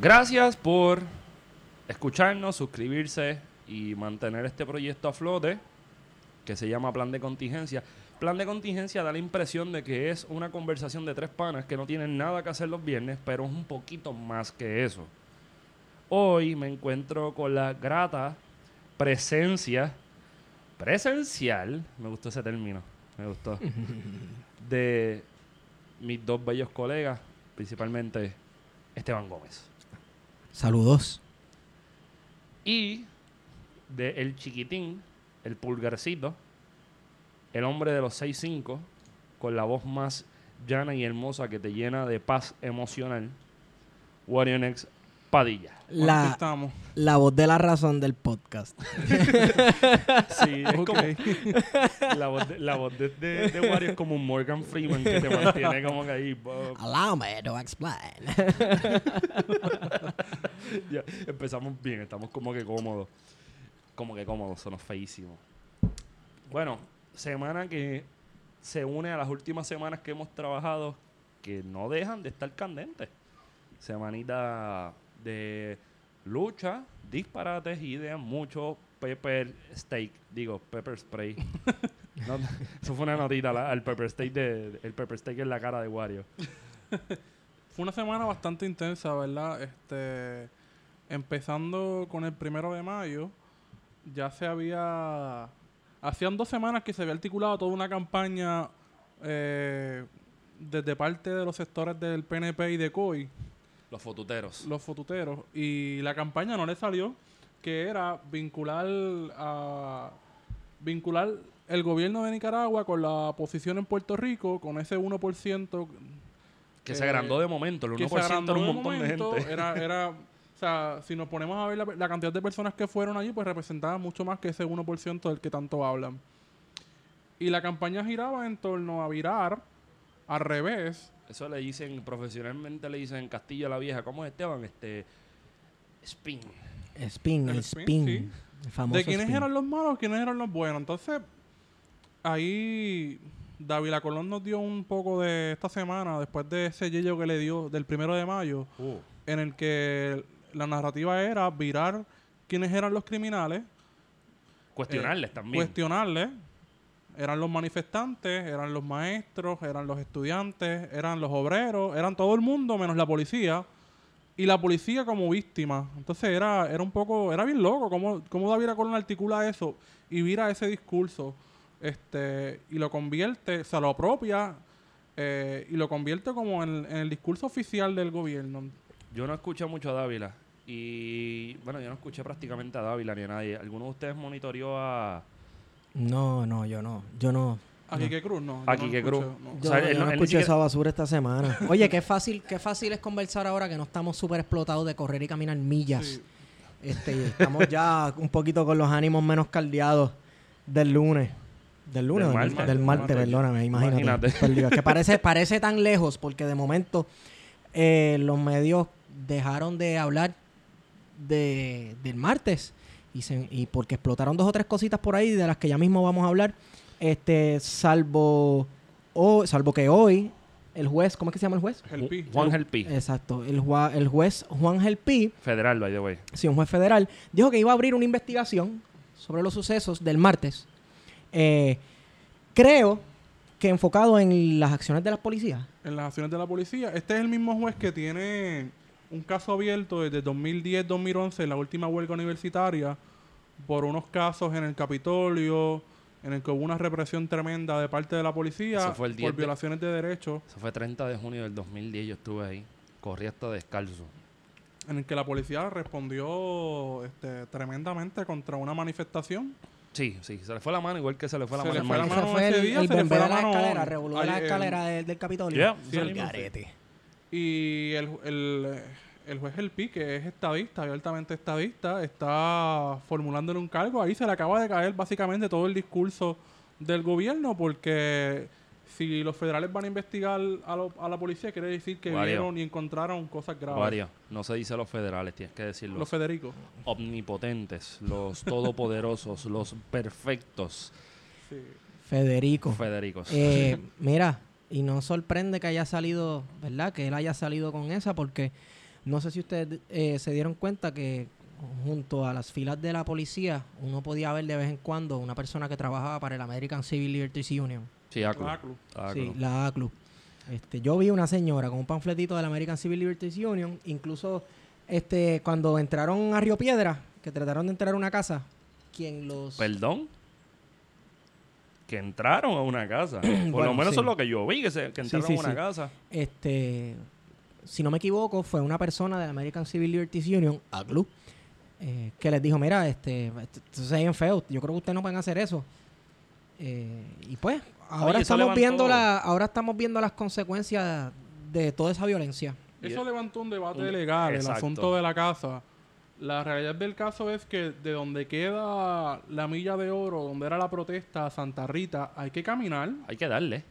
Gracias por escucharnos, suscribirse y mantener este proyecto a flote que se llama Plan de Contingencia. Plan de Contingencia da la impresión de que es una conversación de tres panas que no tienen nada que hacer los viernes, pero es un poquito más que eso. Hoy me encuentro con la grata presencia presencial, me gustó ese término, me gustó, de mis dos bellos colegas, principalmente Esteban Gómez. Saludos. Y de el chiquitín, el pulgarcito, el hombre de los 6'5, con la voz más llana y hermosa que te llena de paz emocional, Warionex Padilla. La, estamos? la voz de la razón del podcast. Sí, es como. La voz, de, la voz de, de- de Wario es como un Morgan Freeman que te mantiene como que ahí. bo- Allow me to explain. Ya, empezamos bien, estamos como que cómodos. Como que cómodos, son feísimos. Bueno, semana que se une a las últimas semanas que hemos trabajado que no dejan de estar candentes. Semanita de lucha, disparates y de mucho pepper steak, digo, pepper spray. No, eso fue una notita, la- al pepper steak de, el pepper steak en la cara de Wario. Fue una semana bastante intensa, ¿verdad? Este, empezando con el primero de mayo, ya se había... Hacían dos semanas que se había articulado toda una campaña eh, desde parte de los sectores del PNP y de COI, Los fotuteros. los fotuteros, y la campaña no le salió, que era vincular a vincular el gobierno de Nicaragua con la posición en Puerto Rico, con ese 1% Que se agrandó de momento, el 1% que se era un de montón momento, de gente. Era, era, o sea, si nos ponemos a ver la, la cantidad de personas que fueron allí, pues representaba mucho más que ese 1% del que tanto hablan. Y la campaña giraba en torno a virar al revés. Eso le dicen, profesionalmente le dicen en Castilla la Vieja, ¿cómo es Esteban? Este, spin. Spin, El el spin, spin. sí. El famoso de quiénes spin. eran los malos, quiénes eran los buenos. Entonces, ahí David Colón nos dio un poco de esta semana, después de ese yello que le dio del primero de mayo, en el que la narrativa era virar quiénes eran los criminales, Cuestionarles eh, también. cuestionarles. Eran los manifestantes, eran los maestros, eran los estudiantes, eran los obreros, eran todo el mundo menos la policía. Y la policía como víctima. Entonces era, era un poco, era bien loco cómo, cómo David Colón articula eso y vira ese discurso este y lo convierte, se lo apropia eh, y lo convierte como en, en el discurso oficial del gobierno. Yo no escuché mucho a Dávila. Y bueno, yo no escuché prácticamente a Dávila ni a nadie. ¿Alguno de ustedes monitoreó a. No, no, yo no. Yo no. A no. Quique Cruz, no. A yo no Quique lo escuché, Cruz. no. Yo, O sea, yo él no- él escuché siquiera- esa basura esta semana. Oye, qué fácil, qué fácil es conversar ahora que no estamos súper explotados de correr y caminar millas. Sí. Este, estamos ya un poquito con los ánimos menos caldeados del lunes. Del lunes, Del o del, martes. del martes, Martes. perdóname, imagínate. Imagínate. Perdido. Es que parece, parece tan lejos porque de momento eh, los medios dejaron de hablar de, del martes y, se- y porque explotaron dos o tres cositas por ahí de las que ya mismo vamos a hablar. Este, salvo, o, salvo que hoy el juez, ¿cómo es que se llama el juez? Juan Gelpi. Exacto, el, jua- el juez Juan Gelpi Federal, by the way. sí, un juez federal, dijo que iba a abrir una investigación sobre los sucesos del martes. Eh, creo que enfocado en las acciones de las policías. en las acciones de la policía. Este es el mismo juez que tiene un caso abierto desde 2010-2011 en la última huelga universitaria por unos casos en el Capitolio, en el que hubo una represión tremenda de parte de la policía Eso fue el 10 por de- violaciones de derechos. Eso fue 30 de junio del 2010, yo estuve ahí. Corrí hasta descalzo. en el que la policía respondió este, tremendamente contra una manifestación. Sí, sí, se le fue la mano igual que se le fue la Se mano le fue la mano fue ese el, día, el se le fue la mano escalera, revolvió la el- escalera del, del Capitolio. Yeah, Sí, el- El garete. Y el, el, el juez El Pi, que es estadista, abiertamente estadista, está formulándole un cargo. Ahí se le acaba de caer básicamente todo el discurso del gobierno, porque si los federales van a investigar a, lo- a la policía, quiere decir que vieron y encontraron cosas graves. Varias. No se dice los federales, tienes que decir Los los Federico. omnipotentes, los todopoderosos, los perfectos Sí. Federico. Federicos. Eh, mira, y no sorprende que haya salido, ¿verdad? Que él haya salido con esa, porque no sé si ustedes eh, se dieron cuenta que junto a las filas de la policía, uno podía ver de vez en cuando una persona que trabajaba para el American Civil Liberties Union. sí, ACLU. Aclu. ACLU. Sí, la ACLU. Este, yo vi una señora con un panfletito del American Civil Liberties Union, incluso este, cuando entraron a Río Piedra, que trataron de entrar a una casa, quien los... Perdón. Que entraron a una casa. Por lo menos sí. eso es lo que yo vi, que, se, que Sí, entraron sí, a una sí. casa. este, si no me equivoco, fue una persona de American Civil Liberties Union, ACLU, eh, que les dijo, mira, este, esto esto se ve bien feo, yo creo que ustedes no pueden hacer eso. Eh, y pues, ahora Oye, estamos viendo la, ahora estamos viendo las consecuencias de toda esa violencia. Eso es- levantó un debate un- legal, el asunto de la casa. La realidad del caso es que de donde queda la milla de oro, donde era la protesta a Santa Rita, hay que caminar. Hay que darle.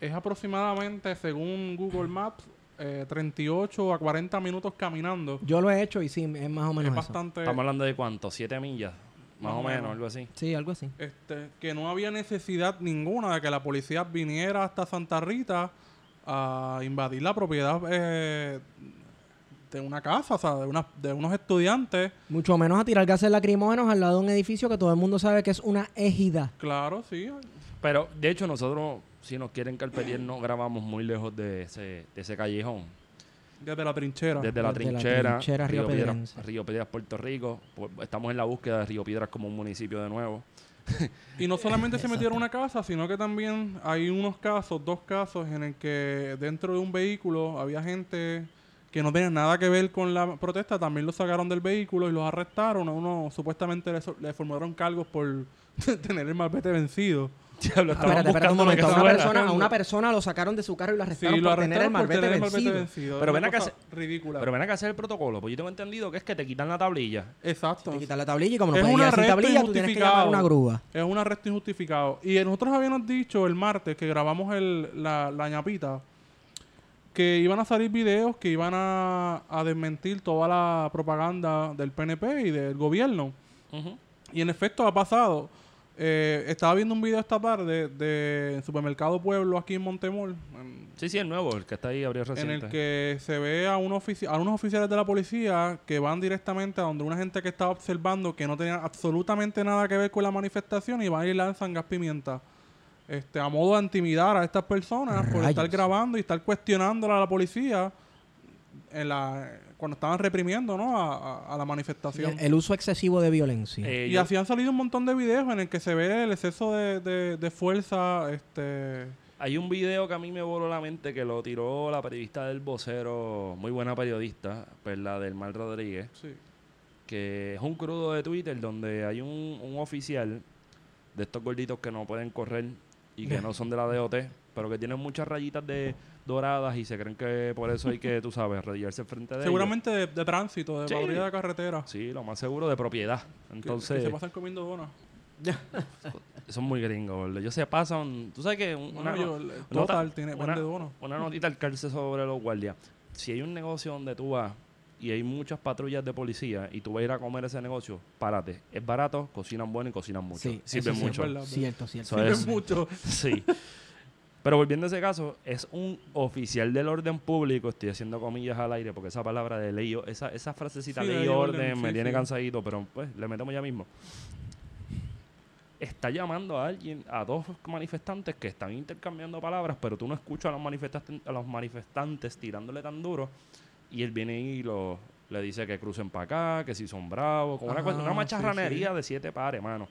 Es aproximadamente, según Google Maps, eh, 38 a 40 minutos caminando. Yo lo he hecho y sí, es más o menos Es eso. bastante... Estamos hablando de cuánto, siete millas. Más, Más o o menos, menos. algo así. Sí, algo así. este, que no había necesidad ninguna de que la policía viniera hasta Santa Rita a invadir la propiedad eh, de una casa, o sea, de, una- de unos estudiantes. Mucho menos a tirar gases lacrimógenos al lado de un edificio que todo el mundo sabe que es una égida. Claro, sí. Pero, de hecho, nosotros, si nos quieren carpetear, no grabamos muy lejos de ese, de ese callejón. Desde la trinchera. Desde la Desde la trinchera, trinchera Río, Piedras. Río Piedras, Puerto Rico. Por- Estamos en la búsqueda de Río Piedras como un municipio de nuevo. Y no solamente se metieron a una casa, sino que también hay unos casos, dos casos, en el que dentro de un vehículo había gente que no tenía nada que ver con la protesta, también los sacaron del vehículo y los arrestaron. A uno supuestamente le, so- le formularon cargos por tener el malvete vencido. Diablo, Ah, espérate, espérate un momento. A una, persona, a una persona lo sacaron de su carro y lo Sí, arrestaron lo por tener el tener malvete vencido. Pero Es ven acá, se- ridícula. Pero ven acá a hacer el protocolo, pues yo tengo entendido que es que te quitan la tablilla. Exacto. Te quitan la tablilla y como no Es puedes sin tablilla, tú tienes que llamar a injustificado. una grúa. Es un arresto injustificado. Y nosotros habíamos dicho el martes que grabamos el, la, la ñapita que iban a salir videos que iban a, a desmentir toda la propaganda del PNP y del gobierno. Y en efecto ha pasado. Eh, estaba viendo un video esta tarde de Supermercado Pueblo aquí en Montemor, en, Sí, sí, el nuevo, el que está ahí abrió en reciente. el que se ve a, un a unos oficiales de la policía que van directamente a donde una gente que estaba observando que no tenía absolutamente nada que ver con la manifestación y van y lanzan gas pimienta. Este, a modo de intimidar a estas personas por estar grabando y estar cuestionándola a la policía en la, cuando estaban reprimiendo ¿no? a, a- a la manifestación. El, el uso excesivo de violencia. Eh, Y yo- así han salido un montón de videos en el que se ve el exceso de, de- de fuerza. Este, Hay un video que a mí me voló la mente que lo tiró la periodista del vocero, muy buena periodista, pues la del Mal Rodríguez, sí. que es un crudo de Twitter donde hay un, un oficial de estos gorditos que no pueden correr y que no son de la DOT, pero que tienen muchas rayitas de doradas y se creen que por eso hay que, tú sabes, arrodillarse frente de ellos. Seguramente de, de tránsito, de Sí. de carretera. Sí, lo más seguro de propiedad. Entonces, que se pasan comiendo donas. son muy gringos, ¿verdad? Ellos se pasan, tú sabes que un- una, yo- nota- Total tiene una- vende donas. Una notita al calce sobre los guardias. Si hay un negocio donde tú vas y hay muchas patrullas de policía y tú vas a ir a comer ese negocio, párate. Es barato, cocinan bueno y cocinan mucho. Sí, Sirven sí, mucho. es. Cierto, cierto. Es- Sirven mucho. Sí. Pero volviendo a ese caso, es un oficial del orden público, estoy haciendo comillas al aire porque esa palabra de ley, esa, esa frasecita Sí, ley orden, orden, me sí, tiene sí. cansadito, pero pues le metemos ya mismo. Está llamando a alguien, a dos manifestantes que están intercambiando palabras, pero tú no escuchas a los manifestantes, a los manifestantes tirándole tan duro y él viene y lo, le dice que crucen para acá, que si son bravos, como una, cosa- una sí, macharranería de siete pares, mano.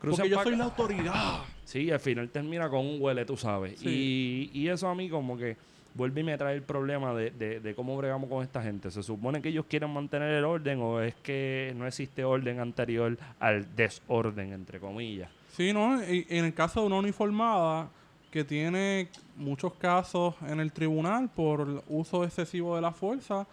Crucen Porque yo soy acá. la autoridad. Sí, al final termina con un huele, tú sabes. Sí. Y, y eso a mí como que vuelve y me trae el problema de, de- de cómo bregamos con esta gente. ¿Se supone que ellos quieren mantener el orden o es que no existe orden anterior al desorden, entre comillas? Sí, ¿no? Y- en el caso de una uniformada que tiene muchos casos en el tribunal por el uso excesivo de la fuerza,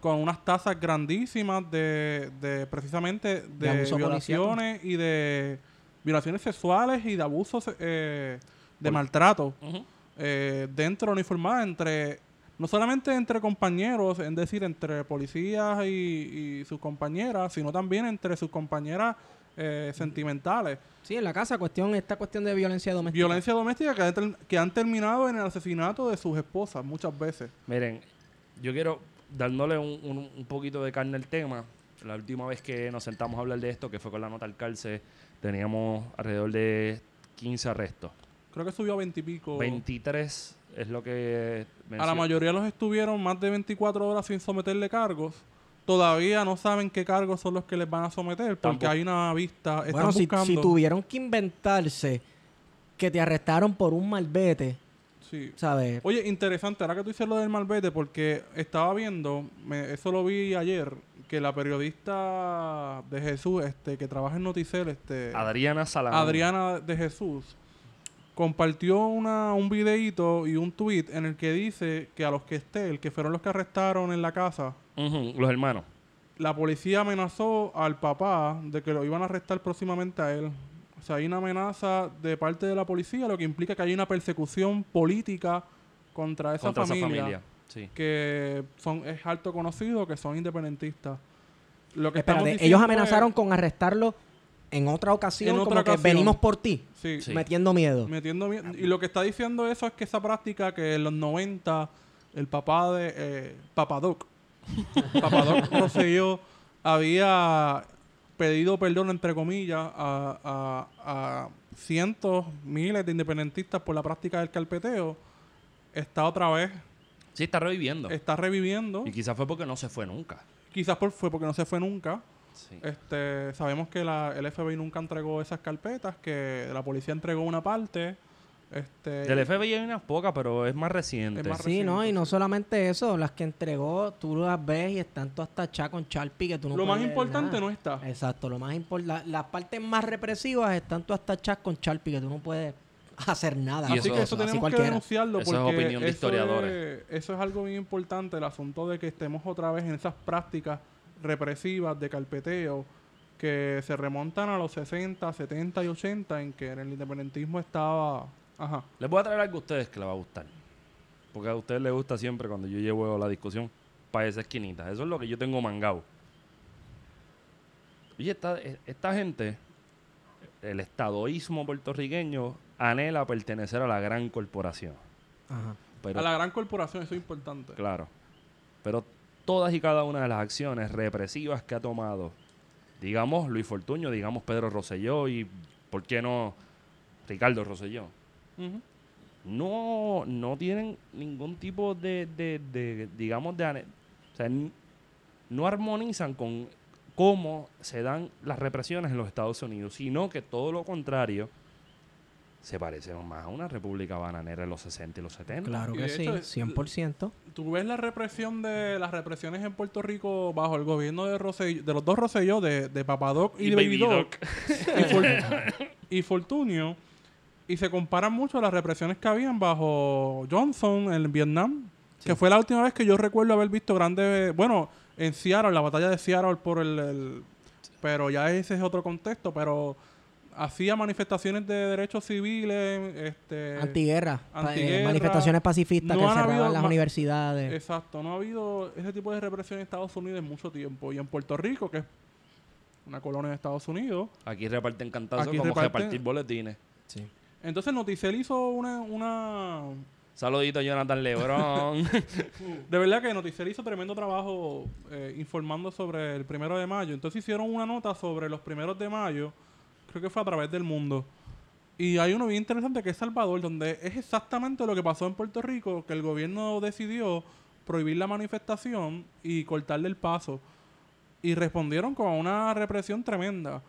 con unas tasas grandísimas de, de precisamente de, violaciones y de violaciones sexuales y de abusos eh, de maltrato eh, dentro de la uniformada entre no solamente entre compañeros, es decir, entre policías y, y sus compañeras, sino también entre sus compañeras eh, sentimentales. Sí, en la casa, cuestión, esta cuestión de violencia doméstica. Violencia doméstica que, que han terminado en el asesinato de sus esposas muchas veces. Miren, yo quiero dándole un, un- un poquito de carne al tema. La última vez que nos sentamos a hablar de esto, que fue con la nota al calce, teníamos alrededor de 15 arrestos. Creo que subió a 20 y pico. 23 es lo que... A la mayoría los estuvieron más de 24 horas sin someterle cargos. Todavía no saben qué cargos son los que les van a someter porque Tampoco. hay una vista. Están bueno, si, buscando. si tuvieron que inventarse que te arrestaron por un malvete, Sí. ¿sabes? Oye, interesante, ahora que tú dices lo del malvete, porque estaba viendo, me- eso lo vi ayer, que la periodista de Jesús, este, que trabaja en Noticel, este, Adriana Salamón. Adriana de Jesús, compartió una, un videíto y un tweet en el que dice que a los que esté, el que fueron los que arrestaron en la casa, Los hermanos. la policía amenazó al papá de que lo iban a arrestar próximamente a él. O sea, hay una amenaza de parte de la policía, lo que implica que hay una persecución política contra esa contra familia, esa familia. Sí. que son es alto conocido que son independentistas. Lo que Espérate, ellos es- amenazaron con arrestarlo en otra ocasión, En otra como que ocasión. venimos por ti, sí, Sí. metiendo miedo. metiendo mie- y lo que está diciendo eso es que esa práctica que en los 90 el papá de eh, Papadoc Papadoc Rosselló había pedido perdón entre comillas a, a- a cientos miles de independentistas por la práctica del carpeteo está otra vez Sí, está reviviendo. está reviviendo Y quizás fue porque no se fue nunca. quizás por- fue porque no se fue nunca Sí. Este, sabemos que la, el FBI nunca entregó esas carpetas, que la policía entregó una parte. Este, Del FBI hay unas pocas, pero es más reciente. Es más Sí, ¿no? Y no solamente eso, las que entregó, tú las ves y están todas tachadas con Sharpie que tú no lo más importante nada. no está. Exacto, lo más importante, las partes más represivas están todas tachadas con Sharpie que tú no puedes hacer nada. Y Así eso- que eso así tenemos que denunciarlo Eso es porque opinión de eso historiadores. Es, eso es algo bien importante, el asunto de que estemos otra vez en esas prácticas represivas de carpeteo que se remontan a los 60, 70 y 80 en que en el independentismo estaba... Ajá. Les voy a traer algo a ustedes que les va a gustar. Porque a ustedes les gusta siempre cuando yo llevo la discusión para esa esquinita. Eso es lo que yo tengo mangado. Oye, esta, e- esta gente, el estadoísmo puertorriqueño, anhela pertenecer a la gran corporación. Ajá. Pero, a la gran corporación, eso es importante. Claro. Pero todas y cada una de las acciones represivas que ha tomado, digamos Luis Fortuño, digamos Pedro Rosselló y, ¿por qué no, Ricardo Rosselló? No, no tienen ningún tipo de, de- de, digamos, de... ane- O sea, no armonizan con cómo se dan las represiones en los Estados Unidos, sino que todo lo contrario se parece más a una república bananera en los 60 y los 70. Claro Y que sí, hecho, es- 100%. Tú ves la represión de las represiones en Puerto Rico bajo el gobierno de Rosselló, de los dos Rosselló, de, de Papadoc y, de Baby Doc, y, For- y Fortunio, y se comparan mucho a las represiones que habían bajo Johnson en Vietnam, que fue la última vez que yo recuerdo haber visto grandes, bueno, en Seattle, la batalla de Seattle por el, el- pero ya ese es otro contexto, pero hacía manifestaciones de derechos civiles, este, Antiguerra, eh, antiguerra. manifestaciones pacifistas No que cerraban habido las universidades. Exacto, no ha habido ese tipo de represión en Estados Unidos en mucho tiempo. Y en Puerto Rico, que es una colonia de Estados Unidos. Aquí reparten cantazos Aquí como reparten- repartir boletines. Sí. Entonces Noticel hizo una, una... Saludito Jonathan Lebron. De verdad que Noticel hizo tremendo trabajo eh, informando sobre el primero de mayo. Entonces hicieron una nota sobre los primeros de mayo. Creo que fue a través del mundo. Y hay uno bien interesante que es Salvador, donde es exactamente lo que pasó en Puerto Rico, que el gobierno decidió prohibir la manifestación y cortarle el paso. Y respondieron con una represión tremenda.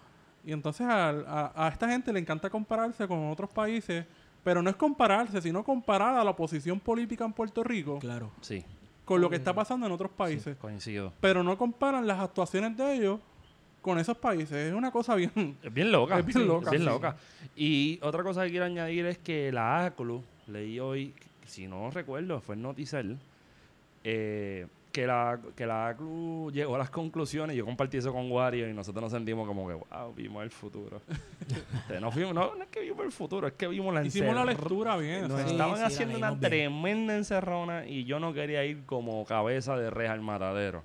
Y entonces al- a, a esta gente le encanta compararse con otros países Pero no es compararse, sino comparar a la oposición política en Puerto Rico Claro. Sí, con lo que está pasando en otros países. coincido. Pero no comparan las actuaciones de ellos con esos países. Es una cosa bien... Es bien loca. Es bien sí, loca, bien sí. loca. Y otra cosa que quiero añadir es que la ACLU, leí hoy, si no recuerdo, fue en Noticel, eh, que, la, que la ACLU llegó a las conclusiones. Yo compartí eso con Wario y nosotros nos sentimos como que, wow, vimos el futuro. Este, no, fuimos- no, no es que vimos el futuro, es que vimos la Hicimos la lectura bien. Nos Sí, estaban sí, haciendo una bien. tremenda encerrona y yo no quería ir como cabeza de res al matadero.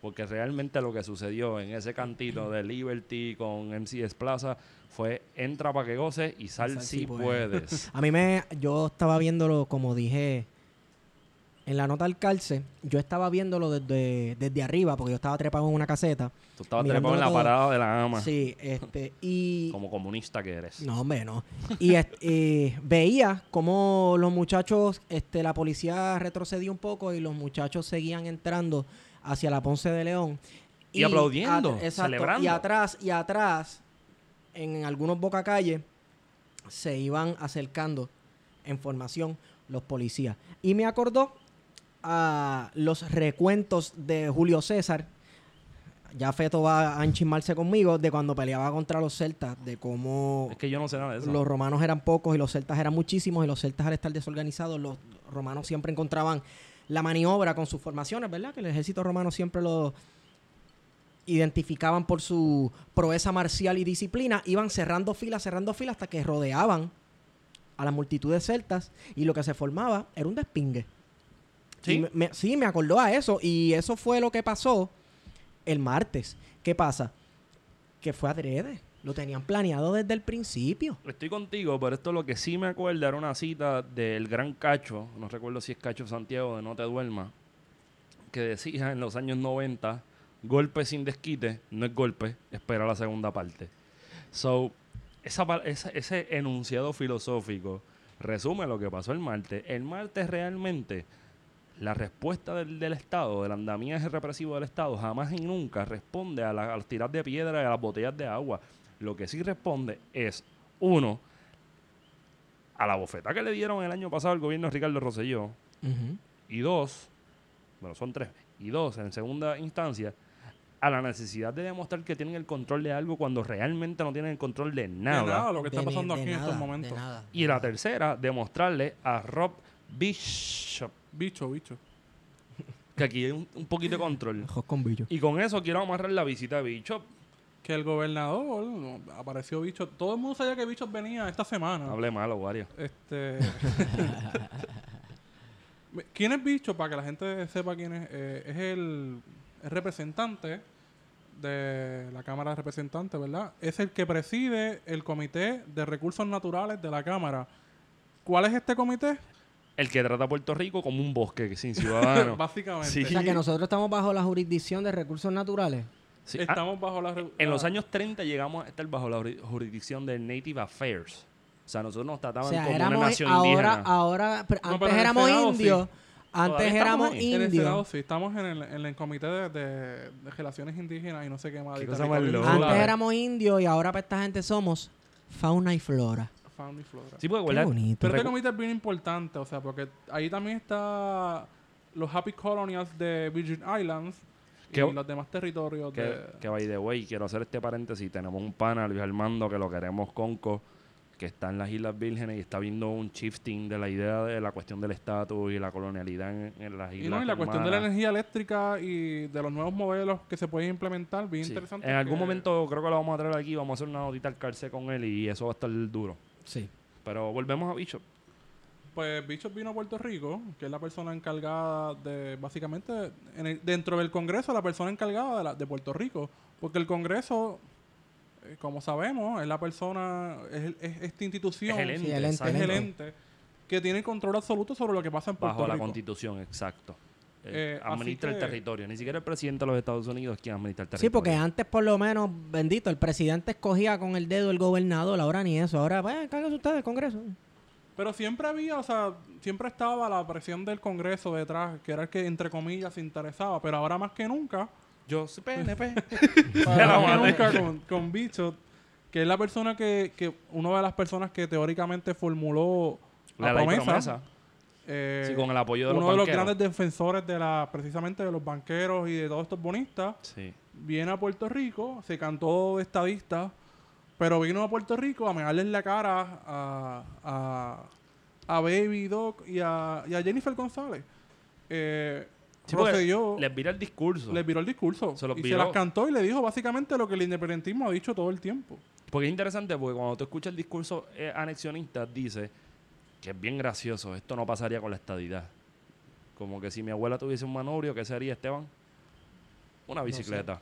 Porque realmente lo que sucedió en ese cantito de Liberty con MCS Plaza fue entra para que goces y sal, Sal si si puedes. puedes. A mí me... Yo estaba viéndolo, como dije, en la nota al calce, yo estaba viéndolo desde, desde arriba, porque yo estaba trepado en una caseta. Tú estabas trepado en la todo. parada de la ama. Sí, este... Y... Como comunista que eres. No, hombre, no. Y eh, veía cómo los muchachos, este, la policía retrocedió un poco y los muchachos seguían entrando hacia la Ponce de León. Y aplaudiendo, exacto, celebrando. Y atrás, y atrás, en algunos bocacalles, se iban acercando en formación los policías. Y me acordó a los recuentos de Julio César. Ya Feto va a enchismarse conmigo de cuando peleaba contra los celtas, de cómo Es que yo no sé nada de eso. los romanos eran pocos y los celtas eran muchísimos y los celtas al estar desorganizados, los romanos siempre encontraban la maniobra con sus formaciones, ¿verdad? Que el ejército romano siempre lo identificaban por su proeza marcial y disciplina, iban cerrando filas, cerrando filas hasta que rodeaban a las multitudes celtas y lo que se formaba era un despingue. ¿Sí? Me- me- sí, me acordó a eso y eso fue lo que pasó el martes. ¿Qué pasa? Que fue adrede. Lo tenían planeado desde el principio. Estoy contigo, pero esto lo que sí me acuerda era una cita del gran Cacho, no recuerdo si es Cacho Santiago de No Te Duermas, que decía en los años 90, golpe sin desquite no es golpe, espera la segunda parte. So, esa, pa- esa- ese enunciado filosófico resume lo que pasó el martes. El martes realmente la respuesta del, del Estado, del andamiaje represivo del Estado, jamás y nunca responde a, la- a las tiras de piedra y a las botellas de agua. Lo que sí responde es, uno, a la bofeta que le dieron el año pasado al gobierno de Ricardo Rosselló, y dos, bueno, son tres, y dos, en segunda instancia, a la necesidad de demostrar que tienen el control de algo cuando realmente no tienen el control de de nada. nada lo que está pasando de aquí en nada, estos de momentos. nada. Y la tercera, demostrarle a Rob Bishop Bicho, bicho. que aquí hay un, un poquito de control. Con billo. Y con eso quiero amarrar la visita de Bishop. Que el gobernador no, apareció bicho. Todo el mundo sabía que bichos venía esta semana. Hable malo, Wario. Este. ¿Quién es Bicho? Para que la gente sepa quién es. Eh, es el, el representante de la Cámara de Representantes, ¿verdad? Es el que preside el Comité de Recursos Naturales de la Cámara. ¿Cuál es este comité? El que trata a Puerto Rico como un bosque sin ciudadano. Básicamente. Sí. O sea que nosotros estamos bajo la jurisdicción de recursos naturales. Sí, ah, Estamos bajo la. en los años 30 llegamos a estar bajo la juri- jurisdicción del Native Affairs. O sea, nosotros nos O trataban sea, como una éramos nación ahora, indígena. ahora, pero No, antes pero éramos Senado indios. Todavía Antes éramos ahí. En el Senado, indios. sí. Estamos en el, en el Comité de, de- de Relaciones Indígenas y no sé qué más. Qué. Antes éramos indios y ahora para esta gente somos fauna y flora. Fauna y flora. Sí, porque Qué bonito. Pero este comité es bien importante, o sea, porque ahí también está los Happy Colonials de Virgin Islands y los demás territorios Que, de... que by the way, quiero hacer este paréntesis. Tenemos un pana, Luis Armando, que lo queremos conco, que está en las Islas Vírgenes y está viendo un shifting de la idea de la cuestión del estatus y la colonialidad en, en las Y, islas. no, y la cuestión de la energía eléctrica y de los nuevos modelos que se pueden implementar, bien Sí. interesante. En algún momento creo que lo vamos a traer aquí, vamos a hacer una notita al calce con él y eso va a estar duro. Sí. Pero volvemos a Bishop. Pues Bishop vino a Puerto Rico, que es la persona encargada de, básicamente, en el- dentro del Congreso, la persona encargada de, la- de Puerto Rico. Porque el Congreso, eh, como sabemos, es la persona, es, el- es esta institución, Es el ente, Sí, el ente, exacto. es el ente. ente que tiene control absoluto sobre lo que pasa en Puerto Bajo la Rico. constitución, exacto. Eh, Eh, administra el territorio. Ni siquiera el presidente de los Estados Unidos es quien administra el Sí, territorio. porque antes por lo menos, bendito, el presidente escogía con el dedo el gobernador, ahora ni eso. Ahora, pues, cárguense ustedes, Congreso. Pero siempre había, o sea, siempre estaba la presión del Congreso detrás, que era el que, entre comillas, se interesaba. Pero ahora más que nunca, Yo soy PNP. ahora más que nunca con, con Bicho, que es la persona que, que una de las personas que teóricamente formuló la, La ley promesa. promesa. Eh, Sí, con el apoyo de los uno de los grandes defensores de la precisamente de los banqueros y de todos estos bonistas Sí. viene a Puerto Rico, se cantó de estadista, pero vino a Puerto Rico a mearles la cara a, a, a Baby Doc y a, y a Jennifer González. Eh, Sí, procedió, les vira el discurso. les viró el discurso Se los y viró. se las cantó y le dijo básicamente lo que el independentismo ha dicho todo el tiempo. Porque es interesante, porque cuando tú escuchas el discurso eh, anexionista, dice que es bien gracioso, esto no pasaría con la estadidad. Como que si mi abuela tuviese un manubrio, ¿qué sería, Esteban? Una bicicleta.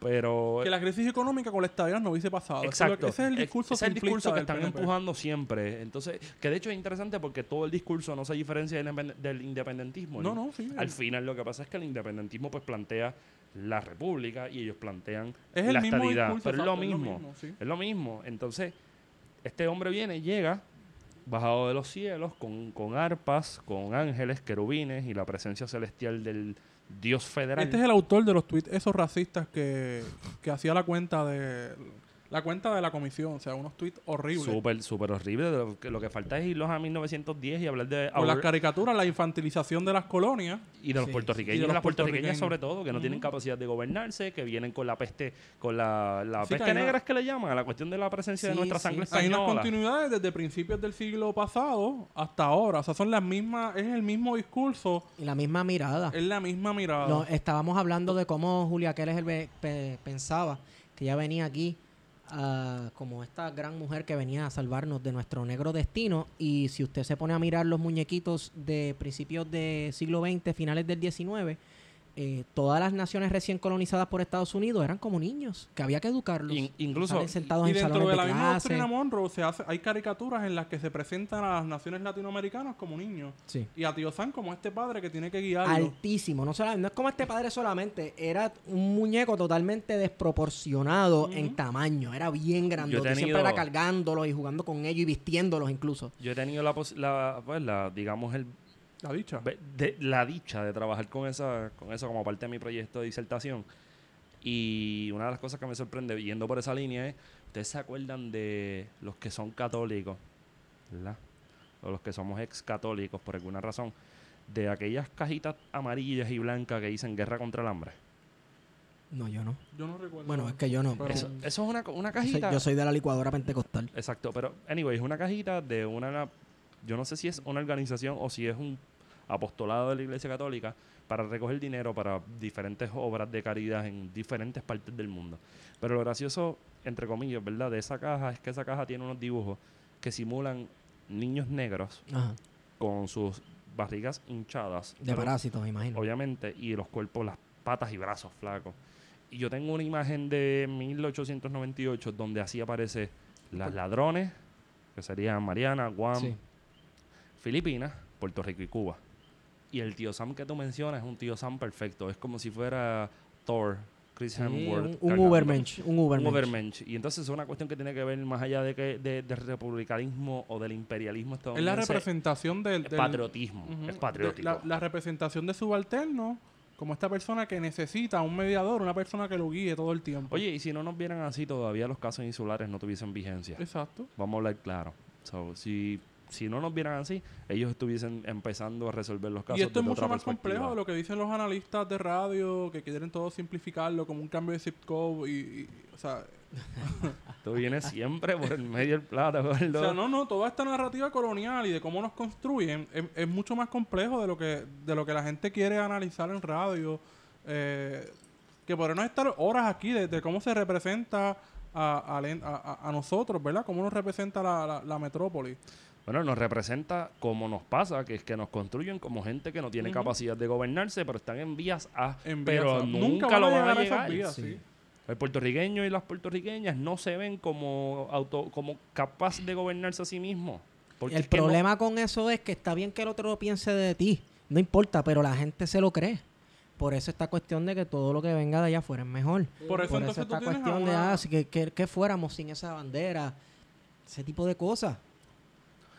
Pero... Que la crisis económica con la estadía no hubiese pasado. Exacto. ese es el discurso ese es el simplista discurso que están PNP. empujando siempre. Entonces, que de hecho es interesante porque todo el discurso no se diferencia del, independ- del independentismo. No, no, sí. Al final lo que pasa es que el independentismo pues plantea la república y ellos plantean Es la mismo estadidad. discurso, pero es lo exacto, es lo mismo. mismo, sí. Es lo mismo. Entonces, este hombre viene, llega, bajado de los cielos, con, con arpas, con ángeles, querubines y la presencia celestial del Dios federal. Este es el autor de los tweets esos racistas que, que hacía la cuenta de la cuenta de la comisión, o sea, unos tweets horribles. Súper, súper horrible. Lo que, lo que falta es irlos a 1910 y hablar de... Con las caricaturas, la infantilización de las colonias. Y de los Sí. puertorriqueños, Y y de los las puertorriqueñas sobre todo, que no tienen capacidad de gobernarse, que vienen con la peste, con la, la Sí, que peste negra una- es que le llaman, a la cuestión de la presencia de nuestra sí, sangre sí. Hay unas española. continuidades desde principios del siglo pasado hasta ahora. O sea, son las mismas, es el mismo discurso, Y la misma mirada. es la misma mirada. No, estábamos hablando de cómo Julia pe- pensaba que ella venía aquí ah, como esta gran mujer que venía a salvarnos de nuestro negro destino. Y si usted se pone a mirar los muñequitos de principios del siglo XX, finales del XIX, eh, todas las naciones recién colonizadas por Estados Unidos eran como niños, que había que educarlos. In- incluso- sentados y en dentro de la de misma doctrina Monroe se hace, hay caricaturas en las que se presentan a las naciones latinoamericanas como niños. Sí. Y a Tío Sam como este padre que tiene que guiarlo. altísimo. No, no es como este padre solamente, era un muñeco totalmente desproporcionado en tamaño. Era bien grande. tenido- Siempre era cargándolos y jugando con ellos y vistiéndolos incluso. Yo he tenido la, la, pues, la digamos, el, La dicha. ve- de, la dicha de trabajar con esa con eso como parte de mi proyecto de disertación. Y una de las cosas que me sorprende yendo por esa línea es, ¿ustedes se acuerdan de los que son católicos? ¿Verdad? O los que somos ex católicos por alguna razón. De aquellas cajitas amarillas y blancas que dicen guerra contra el hambre. No, yo no. Yo no recuerdo. Bueno, es que yo no. Eso, eso es una, una Yo soy- cajita. yo soy de la licuadora pentecostal. Exacto, pero anyway, es una cajita de una, yo no sé si es una organización o si es un apostolado de la Iglesia Católica para recoger dinero para diferentes obras de caridad en diferentes partes del mundo. Pero lo gracioso, entre comillas, ¿verdad? De esa caja es que esa caja tiene unos dibujos que simulan niños negros Ajá. con sus barrigas hinchadas. De parásitos, me imagino. obviamente, y los cuerpos, las patas y brazos flacos. Y yo tengo una imagen de 1898 donde así aparece las ladrones, que serían Mariana, Guam, Sí. Filipinas, Puerto Rico y Cuba. Y el tío Sam que tú mencionas es un tío Sam perfecto. Es como si fuera Thor, Chris Sí, Hemsworth. un, un Ubermensch. Un un Ubermensch. Ubermensch. Y entonces es una cuestión que tiene que ver más allá de que de, del republicanismo o del imperialismo es la estadounidense. representación del, del- patriotismo. Es patriótico. La, la representación de subalterno como esta persona que necesita un mediador, una persona que lo guíe todo el tiempo. Oye, y si no nos vieran así, todavía los casos insulares no tuviesen vigencia. Exacto. Vamos a hablar claro. So, si, si no nos vieran así, ellos estuviesen empezando a resolver los casos. Y esto es mucho otra más complejo de lo que dicen los analistas de radio, que quieren todo simplificarlo como un cambio de zip code y, y- o sea, Tú vienes siempre por el medio del plato, gordo. o sea, no, no, toda esta narrativa colonial y de cómo nos construyen es, es mucho más complejo de lo que de lo que la gente quiere analizar en radio. eh, que podemos estar horas aquí de, de cómo se representa a, a len- a- a- a nosotros, ¿verdad? Cómo nos representa la, la- la metrópoli. Bueno, nos representa como nos pasa, que es que nos construyen como gente que no tiene Ujú. capacidad de gobernarse, pero están en vías A, En pero vías A. nunca, van lo van a esas llegar. vías, Sí. sí. El puertorriqueño y las puertorriqueñas no se ven como auto, como capaz de gobernarse a sí mismo. Porque El es que no- problema con eso es que está bien que el otro piense de ti. No importa, pero la gente se lo cree. Por eso esta cuestión de que todo lo que venga de allá afuera es mejor. Por eso entonces tú esta a cuestión de, ah, que, que fuéramos sin esa bandera. Ese tipo de cosas.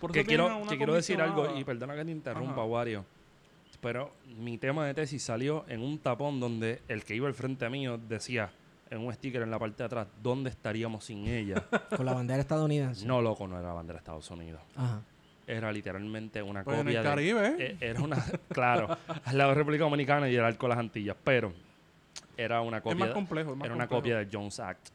Por que quiero, una que quiero decir algo, y perdona que te interrumpa, Ajá. Wario. Pero mi tema de tesis salió en un tapón donde el que iba al frente mío decía, en un sticker en la parte de atrás, ¿dónde estaríamos sin ella? Con la bandera estadounidense. no, loco, no era la bandera de Estados Unidos. Ajá. Era literalmente una Pues en copia el de... Caribe, ¿eh? Eh, Era una, claro, al lado de República Dominicana y el arco de las Antillas, pero era una es copia, más complejo. es más era una complejo. copia del Jones Act.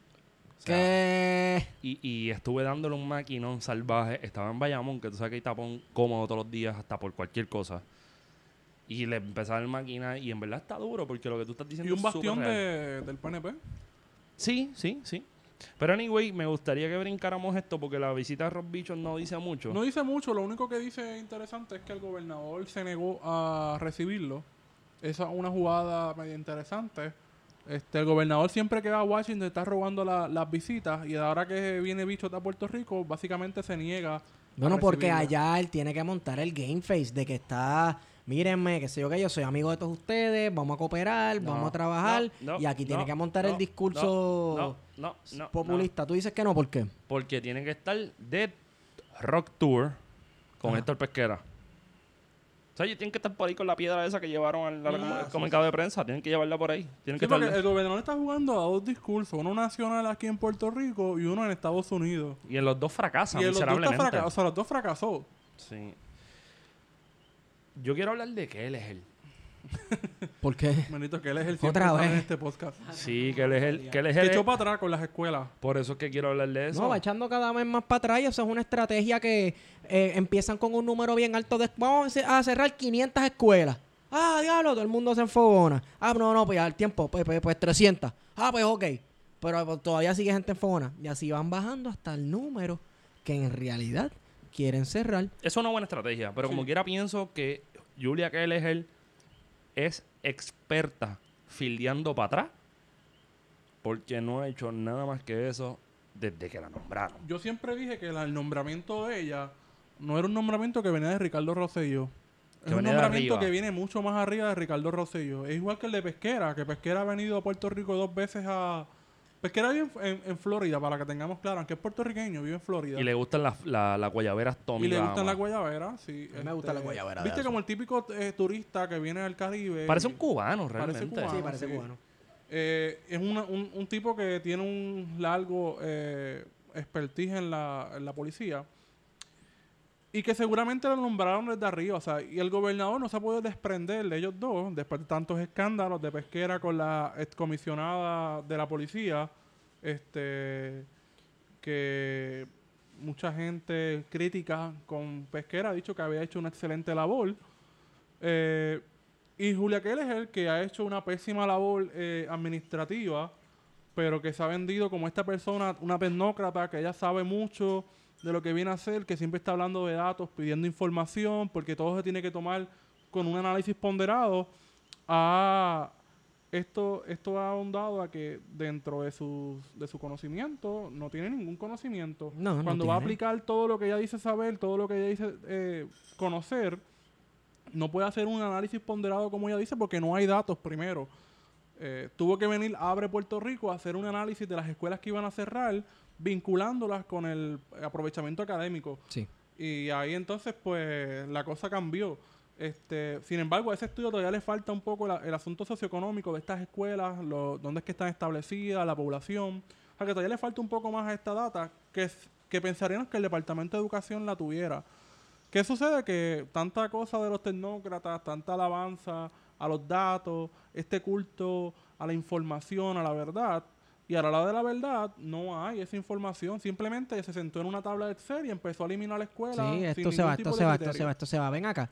O sea, y, y estuve dándole un maquinón salvaje. Estaba en Bayamón, que tú sabes que hay tapón cómodo todos los días, hasta por cualquier cosa. Y le empezaba el máquina y en verdad está duro, porque lo que tú estás diciendo Y un es bastión de, del PNP. Sí, sí, sí. Pero anyway, me gustaría que brincáramos esto porque la visita de Rob Bichos no dice mucho. No dice mucho, lo único que dice interesante es que el gobernador se negó a recibirlo. Esa es una jugada medio interesante. Este, el gobernador siempre que va a Washington está robando la- las visitas y ahora que viene Bicho a Puerto Rico, básicamente se niega. a Bueno, porque allá él tiene que montar el game face de que está, mírenme, que sé yo que yo soy amigo de todos ustedes, vamos a cooperar, No, vamos a trabajar, no, no, y aquí tiene que montar no, el discurso No, no, no, no. populista. Tú dices que no, ¿por qué? Porque tiene que estar de Rock Tour con Ajá. Héctor Pesquera. O sea, ellos tienen que estar por ahí con la piedra esa que llevaron al, al Ah, al sí, comunicado de prensa. Tienen que llevarla por ahí. Tienen Sí, que porque el gobernador está jugando a dos discursos, uno nacional aquí en Puerto Rico y uno en Estados Unidos. Y en los dos fracasan y en los dos, miserablemente. fraca- o sea, los dos fracasó. Sí. Yo quiero hablar de que él es él. ¿Por qué? Bendito que él es el Otra vez. en este podcast. Sí, que él es el... Que él es Que el echó para atrás con las escuelas. Por eso es que quiero hablar de eso. No, va echando cada vez más para atrás y eso es una estrategia que eh, empiezan con un número bien alto de... Vamos a ce- a cerrar 500 escuelas. Ah, diablo, todo el mundo se enfogona. Ah, no, no, pues al tiempo, pues, pues, pues 300. Ah, pues ok. Pero pues, todavía sigue gente enfogona. Y así van bajando hasta el número que en realidad quieren cerrar. Es una buena estrategia, pero como quiera pienso que Julia Kelleher es experta fildeando para atrás porque no ha hecho nada más que eso desde que la nombraron. Yo siempre dije que la- el nombramiento de ella no era un nombramiento que venía de Ricardo Rosselló. Es un nombramiento que viene mucho más arriba de Ricardo Rosselló. Es igual que el de Pesquera, que Pesquera ha venido a Puerto Rico dos veces a... Pesquera vive en, en- en Florida, para que tengamos claro, aunque es puertorriqueño, vive en Florida. Y le gustan las la, las guayaberas Tommy Y le gustan las guayaberas, sí. este, A mí me gusta la guayabera de Viste como el típico eh, turista que viene al Caribe. Parece un cubano Parece realmente. cubano. sí, parece sí. cubano. Eh, es una- un, un tipo que tiene un largo eh, expertise en la, en la policía y que seguramente lo nombraron desde arriba. O sea, y el gobernador no se ha podido desprender de ellos dos después de tantos escándalos de pesquera con la excomisionada de la policía. Este que mucha gente crítica con pesquera ha dicho que había hecho una excelente labor. Eh, y Julia Keller, que ha hecho una pésima labor eh, administrativa, pero que se ha vendido como esta persona, una tecnócrata, que ella sabe mucho de lo que viene a hacer, que siempre está hablando de datos, pidiendo información, porque todo se tiene que tomar con un análisis ponderado. A esto, esto ha ahondado a que dentro de su, de su conocimiento no tiene ningún conocimiento. No, no Cuando va a aplicar todo lo que ella dice saber, todo lo que ella dice eh, conocer, no puede hacer un análisis ponderado como ella dice porque no hay datos primero. Eh, tuvo que venir a Abre Puerto Rico a hacer un análisis de las escuelas que iban a cerrar, vinculándolas con el aprovechamiento académico. Sí. Y ahí entonces, pues, la cosa cambió. Este, sin embargo, a ese estudio todavía le falta un poco la- el asunto socioeconómico de estas escuelas, lo, dónde es que están establecidas, la población. O sea, que todavía le falta un poco más a esta data, que, que pensaríamos que el Departamento de Educación la tuviera. ¿Qué sucede? Que tanta cosa de los tecnócratas, tanta alabanza a los datos, este culto a la información, a la verdad, y a la hora de la verdad no hay esa información. Simplemente se sentó en una tabla de Excel y empezó a eliminar la escuela. Sí, esto se va, esto se va, esto se va, esto se va. Ven acá.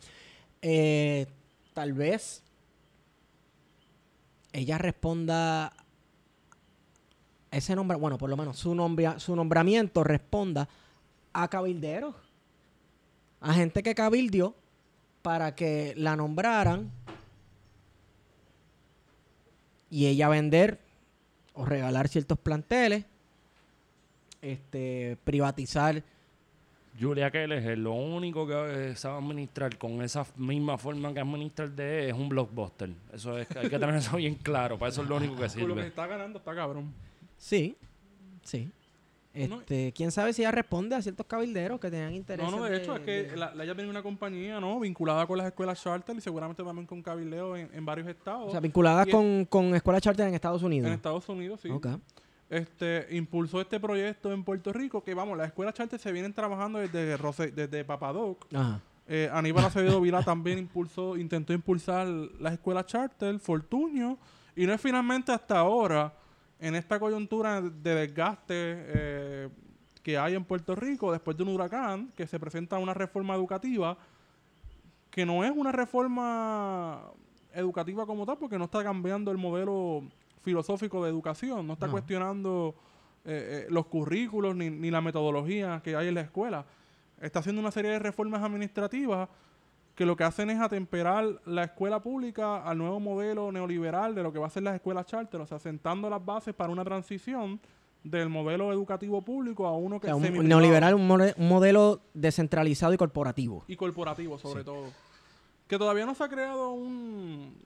Eh, tal vez ella responda ese nombre, bueno, por lo menos su nombre, su nombramiento responda a cabilderos, a gente que cabildió para que la nombraran y ella vender o regalar ciertos planteles, este, privatizar Julia Keller, lo único que sabe administrar con esa misma forma que administra el DE es un blockbuster. Eso es, hay que tener eso bien claro. Para eso es lo único que Con lo que sirve. está ganando está cabrón. Sí, sí. Este, quién sabe si ella responde a ciertos cabilderos que tenían interés. No, no, de hecho es que la, la- ella tiene una compañía, ¿no? Vinculada con las escuelas charter y seguramente también con cabildeo en, en varios estados. O sea, vinculadas Y- con, con escuelas charter en Estados Unidos. En Estados Unidos, sí. Ok. Este, impulsó este proyecto en Puerto Rico, que vamos, las escuelas charter se vienen trabajando desde, Rose- desde Papadoc. Ajá. Eh, Aníbal Acevedo Vila también impulsó, intentó impulsar las escuelas charter, Fortuño, y no es finalmente hasta ahora, en esta coyuntura de desgaste eh, que hay en Puerto Rico después de un huracán, que se presenta una reforma educativa, que no es una reforma educativa como tal, porque no está cambiando el modelo filosófico de educación, no está No. cuestionando eh, eh, los currículos ni, ni la metodología que hay en la escuela. Está haciendo una serie de reformas administrativas que lo que hacen es atemperar la escuela pública al nuevo modelo neoliberal de lo que va a ser las escuelas charter, o sea, sentando las bases para una transición del modelo educativo público a uno O que sea, es un neoliberal, un, mode- un modelo descentralizado y corporativo. y corporativo sobre todo. Que todavía no se ha creado un,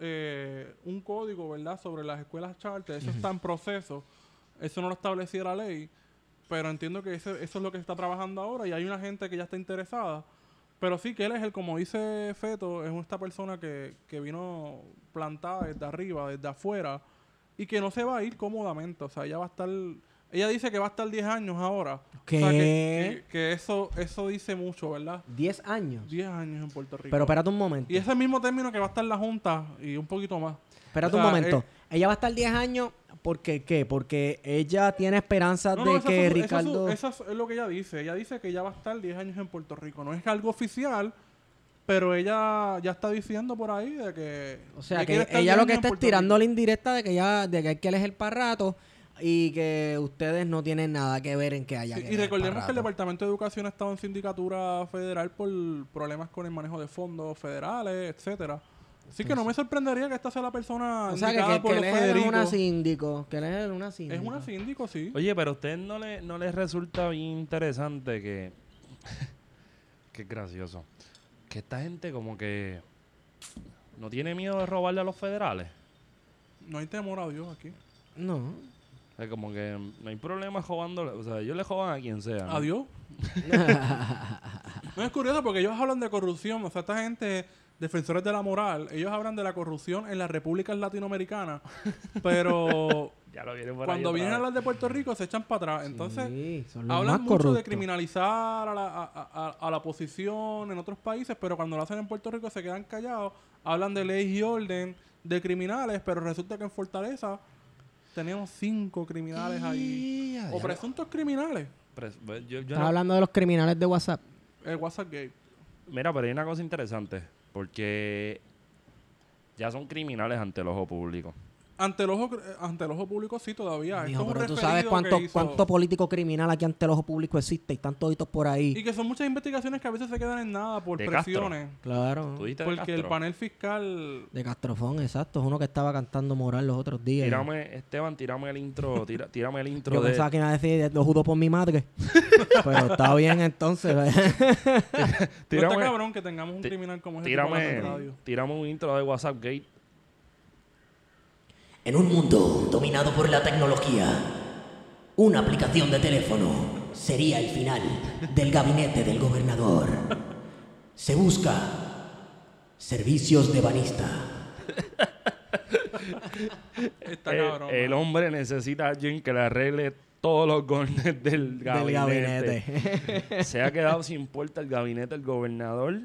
eh, un código, ¿verdad?, sobre las escuelas charter. Eso está en proceso. Eso no lo establecía la ley. Pero entiendo que ese- eso es lo que se está trabajando ahora y hay una gente que ya está interesada. Pero sí que él es el, como dice Feto, es esta persona que, que vino plantada desde arriba, desde afuera, y que no se va a ir cómodamente. O sea, ella va a estar... Ella dice que va a estar 10 años ahora. O sea, que, que- que eso, eso dice mucho, ¿verdad? 10 años. 10 años en Puerto Rico. Pero espérate un momento. y ese mismo término que va a estar la Junta y un poquito más. Espérate o un momento. eh, ella va a estar 10 años. ¿Porque qué? Porque ella tiene esperanza No, de no, que es su- eso es su- Ricardo. Eso es, lo que ella dice. Ella dice que ella va a estar 10 años en Puerto Rico. No es algo oficial, pero ella ya está diciendo por ahí de que... O sea, que ella 10 lo que está es Puerto tirando Rico. la indirecta de que ya de que hay que elegir para rato y que ustedes no tienen nada que ver en que haya Sí, que y recordemos que el. Departamento de Educación ha estado en sindicatura federal por problemas con el manejo de fondos federales, etcétera. Así que no me sorprendería que esta sea la persona O sea, que, que, por que él es una síndico. Que él es una síndico. Es una síndico, sí. Oye, pero a usted no le, no les resulta bien interesante que. que es gracioso. Que esta gente, como que. No tiene miedo de robarle a los federales. No hay temor a Dios aquí. No. O sea, como que no hay problema robándole. O sea, ellos le jodan a quien sea. ¿no? ¿A Dios? no es curioso porque ellos hablan de corrupción. O sea, esta gente, defensores de la moral, ellos hablan de la corrupción en las repúblicas latinoamericanas. Pero Ya lo vienen por ahí cuando vienen a hablar de Puerto Rico se echan para atrás. Entonces, Sí, son los hablan más mucho de criminalizar a la, a, a- a la oposición en otros países, pero cuando lo hacen en Puerto Rico se quedan callados. Hablan de ley y orden de criminales, pero resulta que en Fortaleza tenemos cinco criminales ahí. O presuntos criminales. Pres- pues, yo- yo Estás no- hablando de los criminales de WhatsApp. El WhatsApp Gate. Mira, pero hay una cosa interesante. Porque ya son criminales ante el ojo público. Ante el ojo, eh, ante el ojo público sí todavía. Mijo, Esto es un pero tú sabes cuánto, hizo- cuánto político criminal aquí ante el ojo público existe y están toditos por ahí. Y que son muchas investigaciones que a veces se quedan en nada por De Castro. presiones. Claro. ¿Tú diste de Porque el panel fiscal... De Castrofón, exacto. Es uno que estaba cantando moral los otros días. Tírame, Esteban, tírame el intro. tira- tírame el intro Yo de. pensaba que iba a decir lo judo por mi madre. Pero está bien entonces. No Tírame- está cabrón que tengamos un criminal como ese Tírame, radio. tírame un intro de WhatsApp Gate. En un mundo dominado por la tecnología, una aplicación de teléfono sería el final del gabinete del gobernador. Se busca servicios de banista. Está El, cabrón. el hombre necesita a alguien que le arregle todos los gornes del del gabinete. gabinete. Se ha quedado sin puerta el gabinete del gobernador.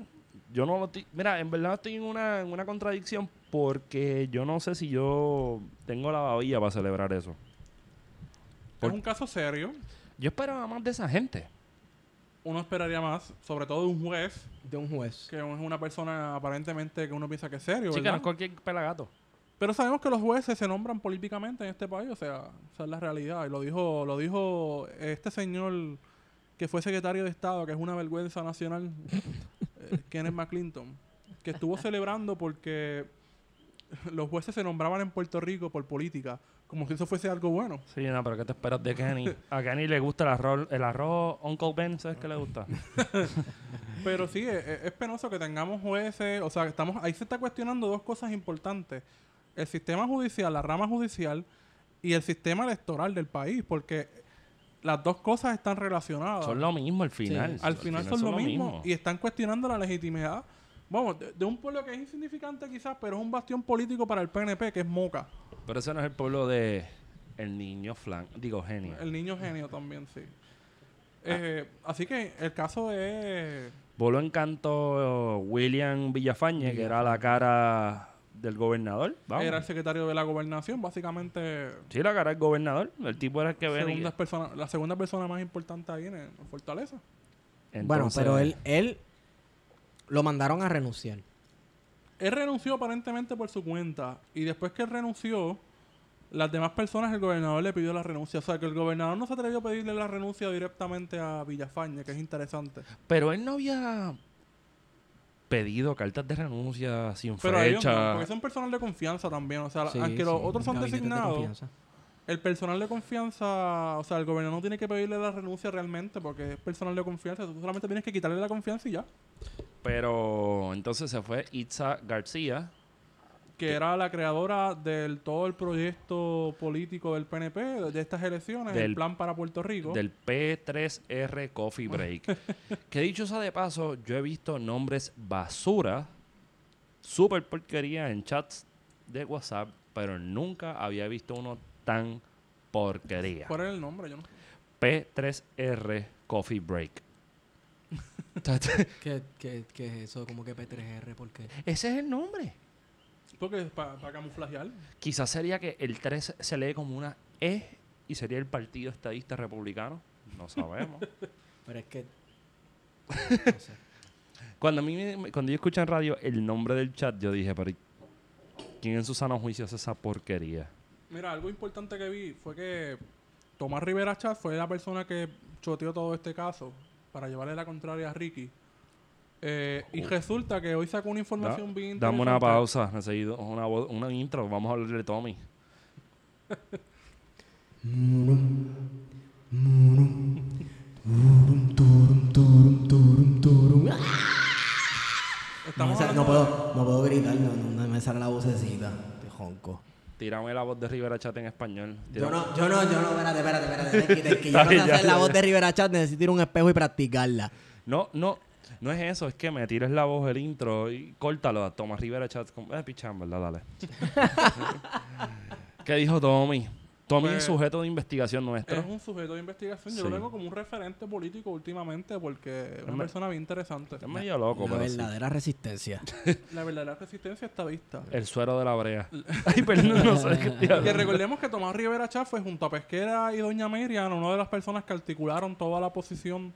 Yo no lo estoy. Mira, en verdad estoy en una, en una contradicción porque yo no sé si yo tengo la babilla para celebrar eso. Es un caso serio. Yo esperaba más de esa gente. Uno esperaría más, sobre todo de un juez, de un juez. que es una persona aparentemente que uno piensa que es serio, Chica, no ¿verdad? es cualquier pelagato. Pero sabemos que los jueces se nombran políticamente en este país, o sea, esa es la realidad. Y lo dijo, lo dijo este señor que fue secretario de Estado, que es una vergüenza nacional, eh, Kenneth McClinton, que estuvo celebrando porque los jueces se nombraban en Puerto Rico por política, como si eso fuese algo bueno. Sí, no, pero ¿qué te esperas de Kenny? A Kenny le gusta el arroz, el arroz Uncle Ben, ¿sabes qué le gusta? Pero sí, es, es penoso que tengamos jueces, o sea, estamos ahí se está cuestionando dos cosas importantes. El sistema judicial, la rama judicial y el sistema electoral del país, porque las dos cosas están relacionadas. Son lo mismo al final. al final son, lo mismo, y están cuestionando la legitimidad. Vamos, de, de un pueblo que es insignificante quizás, pero es un bastión político para el PNP, que es Moca. Pero ese no es el pueblo de el niño flan, digo genio. El niño genio también, sí. Eh, así que el caso es... Voló en canto William Villafañe, que era la cara del gobernador. Vamos. Era el secretario de la gobernación, básicamente. Sí, la cara del gobernador. El tipo era el que venía. persona, la segunda persona más importante ahí en, en Fortaleza. bueno, pero él, él lo mandaron a renunciar. Él renunció aparentemente por su cuenta. Y después que él renunció, las demás personas, el gobernador le pidió la renuncia. O sea, que el gobernador no se atrevió a pedirle la renuncia directamente a Villafañe, que es interesante. Pero él no había pedido cartas de renuncia sin Pero a ellos no, fecha. porque son personal de confianza también. O sea, Sí, aunque los sí, otros son de designados, el personal de confianza, o sea, el gobernador no tiene que pedirle la renuncia realmente porque es personal de confianza. Tú solamente tienes que quitarle la confianza y ya. Pero entonces se fue Itza García. Que era la creadora del todo el proyecto político del PNP, de, estas elecciones, Del- el plan para Puerto Rico. del P3R Coffee Break. que dicho sea de paso, yo he visto nombres basura, super porquería en chats de WhatsApp, pero nunca había visto uno tan porquería. ¿Cuál era el nombre? Yo no sé. P3R Coffee Break. ¿Qué, qué, qué es eso? Como que P3R? ¿Por qué? Ese es el nombre. Porque es para camuflajear. Quizás sería que el 3 se lee como una E y sería el Partido Estadista Republicano. No sabemos. Pero es que... No sé. Cuando, a mí, me- cuando yo escuché en radio el nombre del chat, yo dije, pero ¿quién en su sano juicio hace esa porquería? Mira, algo importante que vi fue que Tomás Rivera Chat fue la persona que choteó todo este caso para llevarle la contraria a Ricky. Eh, y resulta que hoy sacó una información Da- bien dame una interesante. pausa, necesito una, una intro. Vamos a hablar de Tommy. No, Estamos no hablando- puedo, no puedo gritar, no, no, no me sale la vocecita. Te jonco. Tírame la voz de Rivera Chat en español. Yo Tírame- no, yo no, yo no, espérate, espérate, espérate. Es que, es que yo no sé hacer la voz de Rivera Chat, necesito ir a un espejo y practicarla. No, no, no es eso, es que me tires la voz del intro y córtalo a Tomás Rivera Chat. Con... Eh, pichán, ¿verdad? Dale. ¿Qué dijo Tommy? Tommy Pues, es sujeto de investigación nuestro. Es un sujeto de investigación. Yo Sí. lo tengo como un referente político últimamente porque es una me- persona bien interesante. Es medio loco, Una pero sí. verdadera resistencia. La verdadera resistencia está vista. El suero de la brea. Ay, perdón, no sé qué Que recordemos que Tomás Rivera Chá fue junto a Pesquera y Doña Miriam una de las personas que articularon toda la oposición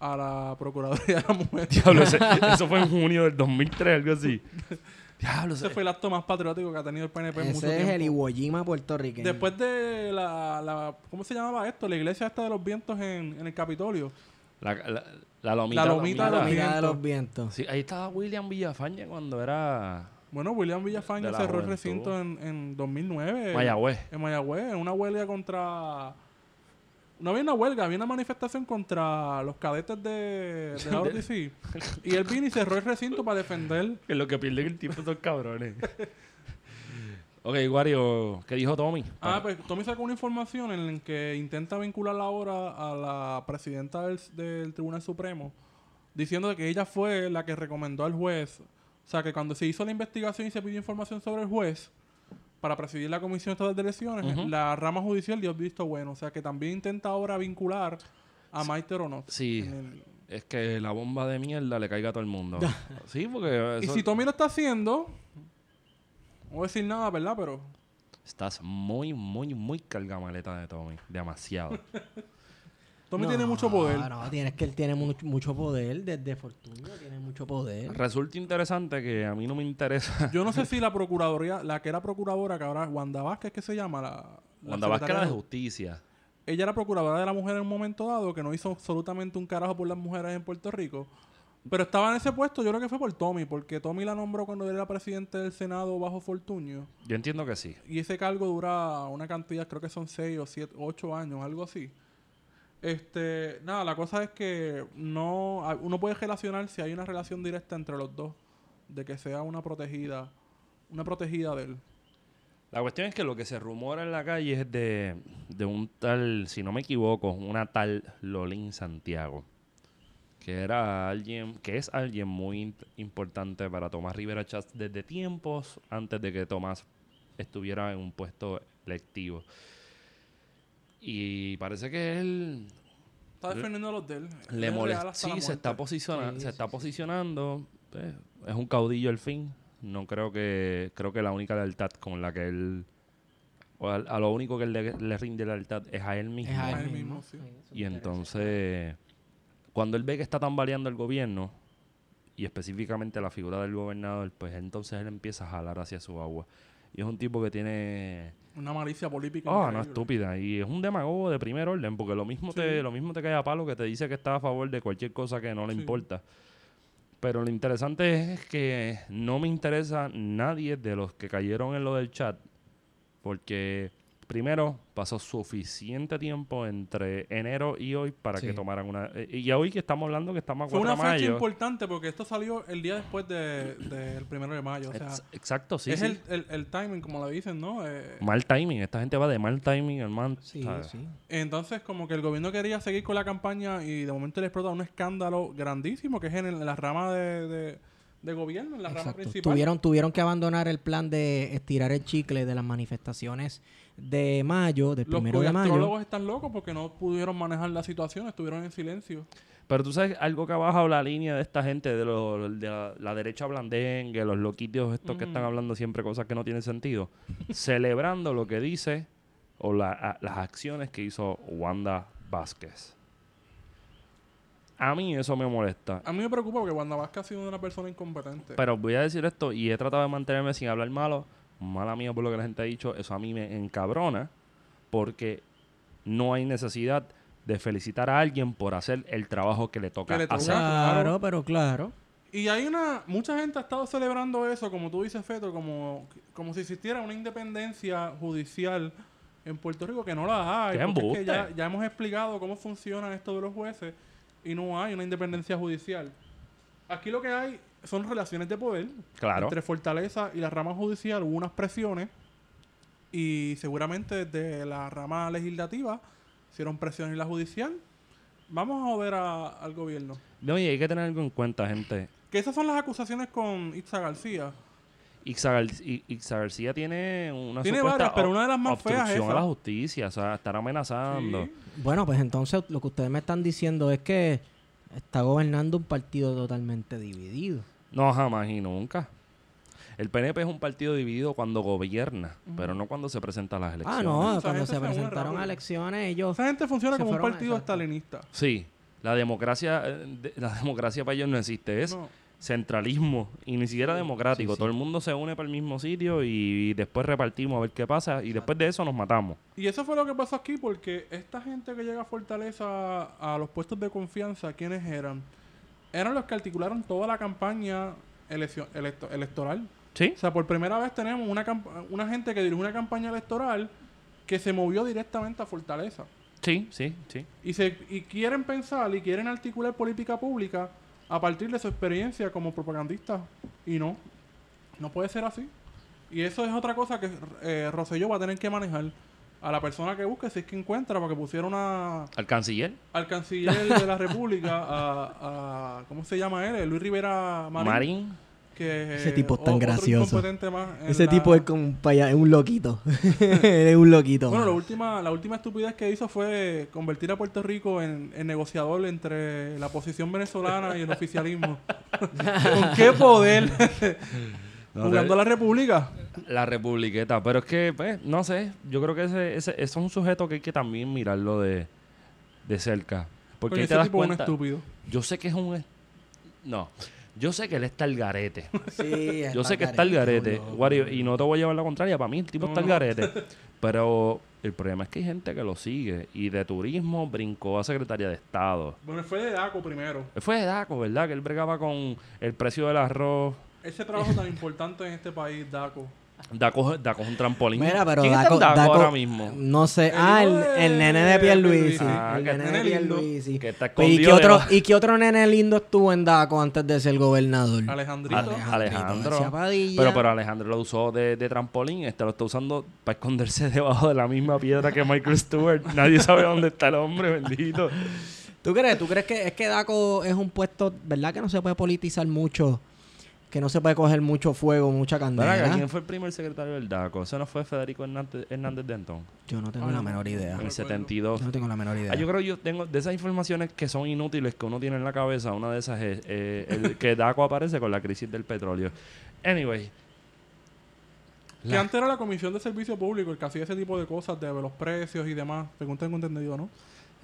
a la Procuraduría de la Mujer. Diablo, ese- eso fue en junio del 2003, algo así. Diablo, Ese ese- fue el acto más patriótico que ha tenido el PNP en mucho Ese es el tiempo. Iwo Jima puertorriqueño. Después de la, la- ¿Cómo se llamaba esto? La iglesia esta de los vientos en, en el Capitolio. la, la, la lomita. La lomita de la los de vientos. los vientos. Sí, ahí estaba William Villafañe cuando era Bueno, William Villafañe De la cerró el juventud. recinto en, en 2009. Mayagüez. En Mayagüez, en una huelga contra... No había una huelga, había una manifestación contra los cadetes de, de la OTC. y él vino y cerró el recinto para defender Que lo que pierden el tiempo son cabrones. ok, Wario, ¿qué dijo Tommy? Ah, pues Tommy sacó una información en la que intenta vincular ahora a la presidenta del, del Tribunal Supremo, diciendo que ella fue la que recomendó al juez. O sea, que cuando se hizo la investigación y se pidió información sobre el juez para presidir la Comisión Estatal de Elecciones, la rama judicial dio visto bueno. O sea, que también intenta ahora vincular a Maite Ronot. Sí, el- es que la bomba de mierda le caiga a todo el mundo. sí, porque Y si Tommy lo está haciendo, no voy a decir nada, ¿verdad? Pero estás muy, muy, muy cargamaleta de Tommy. Demasiado. Tommy No, tiene mucho poder. No, tienes que él tiene mucho, mucho poder. Desde Fortunio tiene mucho poder. Resulta interesante que a mí no me interesa. Yo no sé si la procuraduría, la que era procuradora, que ahora Wanda Vázquez, que se llama? La, la Cuando vas secretaria de justicia. Ella era procuradora de la mujer en un momento dado, que no hizo absolutamente un carajo por las mujeres en Puerto Rico. Pero estaba en ese puesto, yo creo que fue por Tommy, porque Tommy la nombró cuando él era presidente del Senado bajo Fortuño. Yo entiendo que sí. Y ese cargo dura una cantidad, creo que son 6 o 7, 8 años, algo así. Este, nada, la cosa es que no uno puede relacionar si hay una relación directa entre los dos, de que sea una protegida, una protegida de él. La cuestión es que lo que se rumora en la calle es de, de un tal, si no me equivoco, una tal Lolín Santiago. Que era alguien, que es alguien muy importante para Tomás Rivera Chats desde tiempos antes de que Tomás estuviera en un puesto electivo. Y parece que él Está defendiendo a los de él. le molesta. Sí, se está, posiciona- Sí, se sí, está sí. posicionando. pues, es un caudillo al fin. No creo que. Creo que la única lealtad con la que él. o a, a lo único que él le, le rinde lealtad es a él mismo. Es a él mismo. sí. Y entonces. Cuando él ve que está tambaleando el gobierno. Y específicamente la figura del gobernador, pues entonces él empieza a jalar hacia su agua. Y es un tipo que tiene Una malicia política. Ah, no, increíble. estúpida. Y es un demagogo de primer orden, porque lo mismo, te, lo mismo te cae a palo que te dice que está a favor de cualquier cosa que no le Sí. importa. Pero lo interesante es que no me interesa nadie de los que cayeron en lo del chat, porque primero pasó suficiente tiempo entre enero y hoy para Sí. que tomaran una... eh, Y hoy que estamos hablando que estamos a Fue 4 una de fecha importante porque esto salió el día después de- del primero de mayo. O sea, Ex- Exacto, sí, es sí. El, el, el timing, como le dicen, ¿no? Eh, Mal timing. Esta gente va de mal timing, hermano. Sí, ¿sabes? sí. entonces, como que el gobierno quería seguir con la campaña y de momento le explota un escándalo grandísimo que es en, el- en la rama de, de- de gobierno, en la rama principal. Tuvieron, tuvieron que abandonar el plan de estirar el chicle de las manifestaciones de mayo, del Los primero de mayo. astrólogos están locos porque no pudieron manejar la situación, estuvieron en silencio. Pero tú sabes algo que ha bajado la línea de esta gente, de, lo- de la, la derecha blandengue, los loquitos estos que están hablando siempre cosas que no tienen sentido, celebrando lo que dice o la- a- las acciones que hizo Wanda Vázquez. A mí eso me molesta. A mí me preocupa porque Wanda Vázquez ha sido una persona incompetente. Pero voy a decir esto y he tratado de mantenerme sin hablar malo. Mala mía por lo que la gente ha dicho. Eso a mí me encabrona porque no hay necesidad de felicitar a alguien por hacer el trabajo que le toca Que le toca. hacer. Claro, pero claro. Y hay una... Mucha gente ha estado celebrando eso, como tú dices, Feto, como, como si existiera una independencia judicial en Puerto Rico que no la hay. ¡Qué porque es que embuste! ya, ya hemos explicado cómo funciona esto de los jueces y no hay una independencia judicial. Aquí lo que hay son relaciones de poder Claro. entre Fortaleza y la rama judicial. Hubo unas presiones y seguramente desde la rama legislativa hicieron presiones en la judicial. Vamos a joder a- al gobierno. No, y hay que tener algo en cuenta, gente. Que esas son las acusaciones con Itza García. Ixa, Gar- I- Ixa García tiene una Tiene varias, pero una de las más feas es obstrucción a esa. la justicia, o sea, estar amenazando. Sí. Bueno, pues entonces lo que ustedes me están diciendo es que está gobernando un partido totalmente dividido. No, jamás y nunca. El PNP es un partido dividido cuando gobierna, pero no cuando se presenta a las elecciones. Ah, no, Esa cuando se presentaron a elecciones, ellos... Esa gente funciona como un partido estalinista. Sí, la democracia, eh, de- la democracia para ellos no existe, es No. centralismo y ni siquiera democrático. sí. Todo el mundo se une para el mismo sitio y, después repartimos a ver qué pasa y después de eso nos matamos. Y eso fue lo que pasó aquí porque esta gente que llega a Fortaleza a los puestos de confianza, ¿quiénes eran? Eran los que articularon toda la campaña electo- electoral. ¿Sí? O sea, por primera vez tenemos una, una gente que dirige una campaña electoral que se movió directamente a Fortaleza. Sí, sí, sí. Y, se, y quieren pensar y quieren articular política pública a partir de su experiencia como propagandista. Y no, no puede ser así. Y eso es otra cosa que eh, Rosselló va a tener que manejar a la persona que busque, si es que encuentra, porque pusieron a, Al canciller. al canciller de la República, a, a- ¿cómo se llama él? Luis Rivera Marín. Marín. Que, Ese tipo es tan gracioso. Ese la- tipo es como un paya- es un loquito. es un loquito. Bueno, la última, la última estupidez que hizo fue convertir a Puerto Rico en, en negociador entre la posición venezolana y el oficialismo. ¿Con qué poder? No Jugando sé. a la República. La republiqueta, pero es que, pues, no sé, yo creo que ese, ese, ese es un sujeto que hay que también mirarlo de, de cerca. Porque ahí te ese das tipo es un cuenta, estúpido. yo sé que es un... No, yo sé que él está al garete. Sí, yo sé que está al garete, Wario, y no te voy a llevar la contraria, para mí el tipo No, está al no. garete. Pero el problema es que hay gente que lo sigue y de turismo brincó a secretaria de Estado. Bueno, fue de DACO primero. Él fue de DACO, ¿verdad? Que él bregaba con el precio del arroz. Ese trabajo tan importante en este país, DACO. Daco, Daco es un trampolín. Mira, pero ¿Quién está Daco, en Daco Daco- ahora mismo? No sé. El ah, el, el nene de Pierluisi. Ah, el que nene nene de. Pierluisi. Que está Pues, ¿y, qué escondido otro, debajo- ¿Y qué otro nene lindo estuvo en Daco antes de ser gobernador? Alejandrito. Ale- Alejandro. Padilla. Pero, pero Alejandro lo usó de, de trampolín. Este lo está usando para esconderse debajo de la misma piedra que Michael Stewart. Nadie sabe dónde está el hombre, bendito. ¿Tú crees? ¿Tú crees que es que Daco es un puesto, verdad que no se puede politizar mucho? Que no se puede coger mucho fuego, mucha candela. ¿Quién fue el primer secretario del DACO? ¿Eso no fue Federico Hernández, Hernández Denton? Yo no tengo Ah, la no. menor idea. En el recuerdo. 72. Yo no tengo la menor idea. Ah, yo creo que yo tengo de esas informaciones que son inútiles que uno tiene en la cabeza. Una de esas es eh, el que DACO aparece con la crisis del petróleo. Anyway. Que La- antes era la Comisión de Servicio Público el que hacía ese tipo de cosas de los precios y demás, según tengo entendido, ¿no?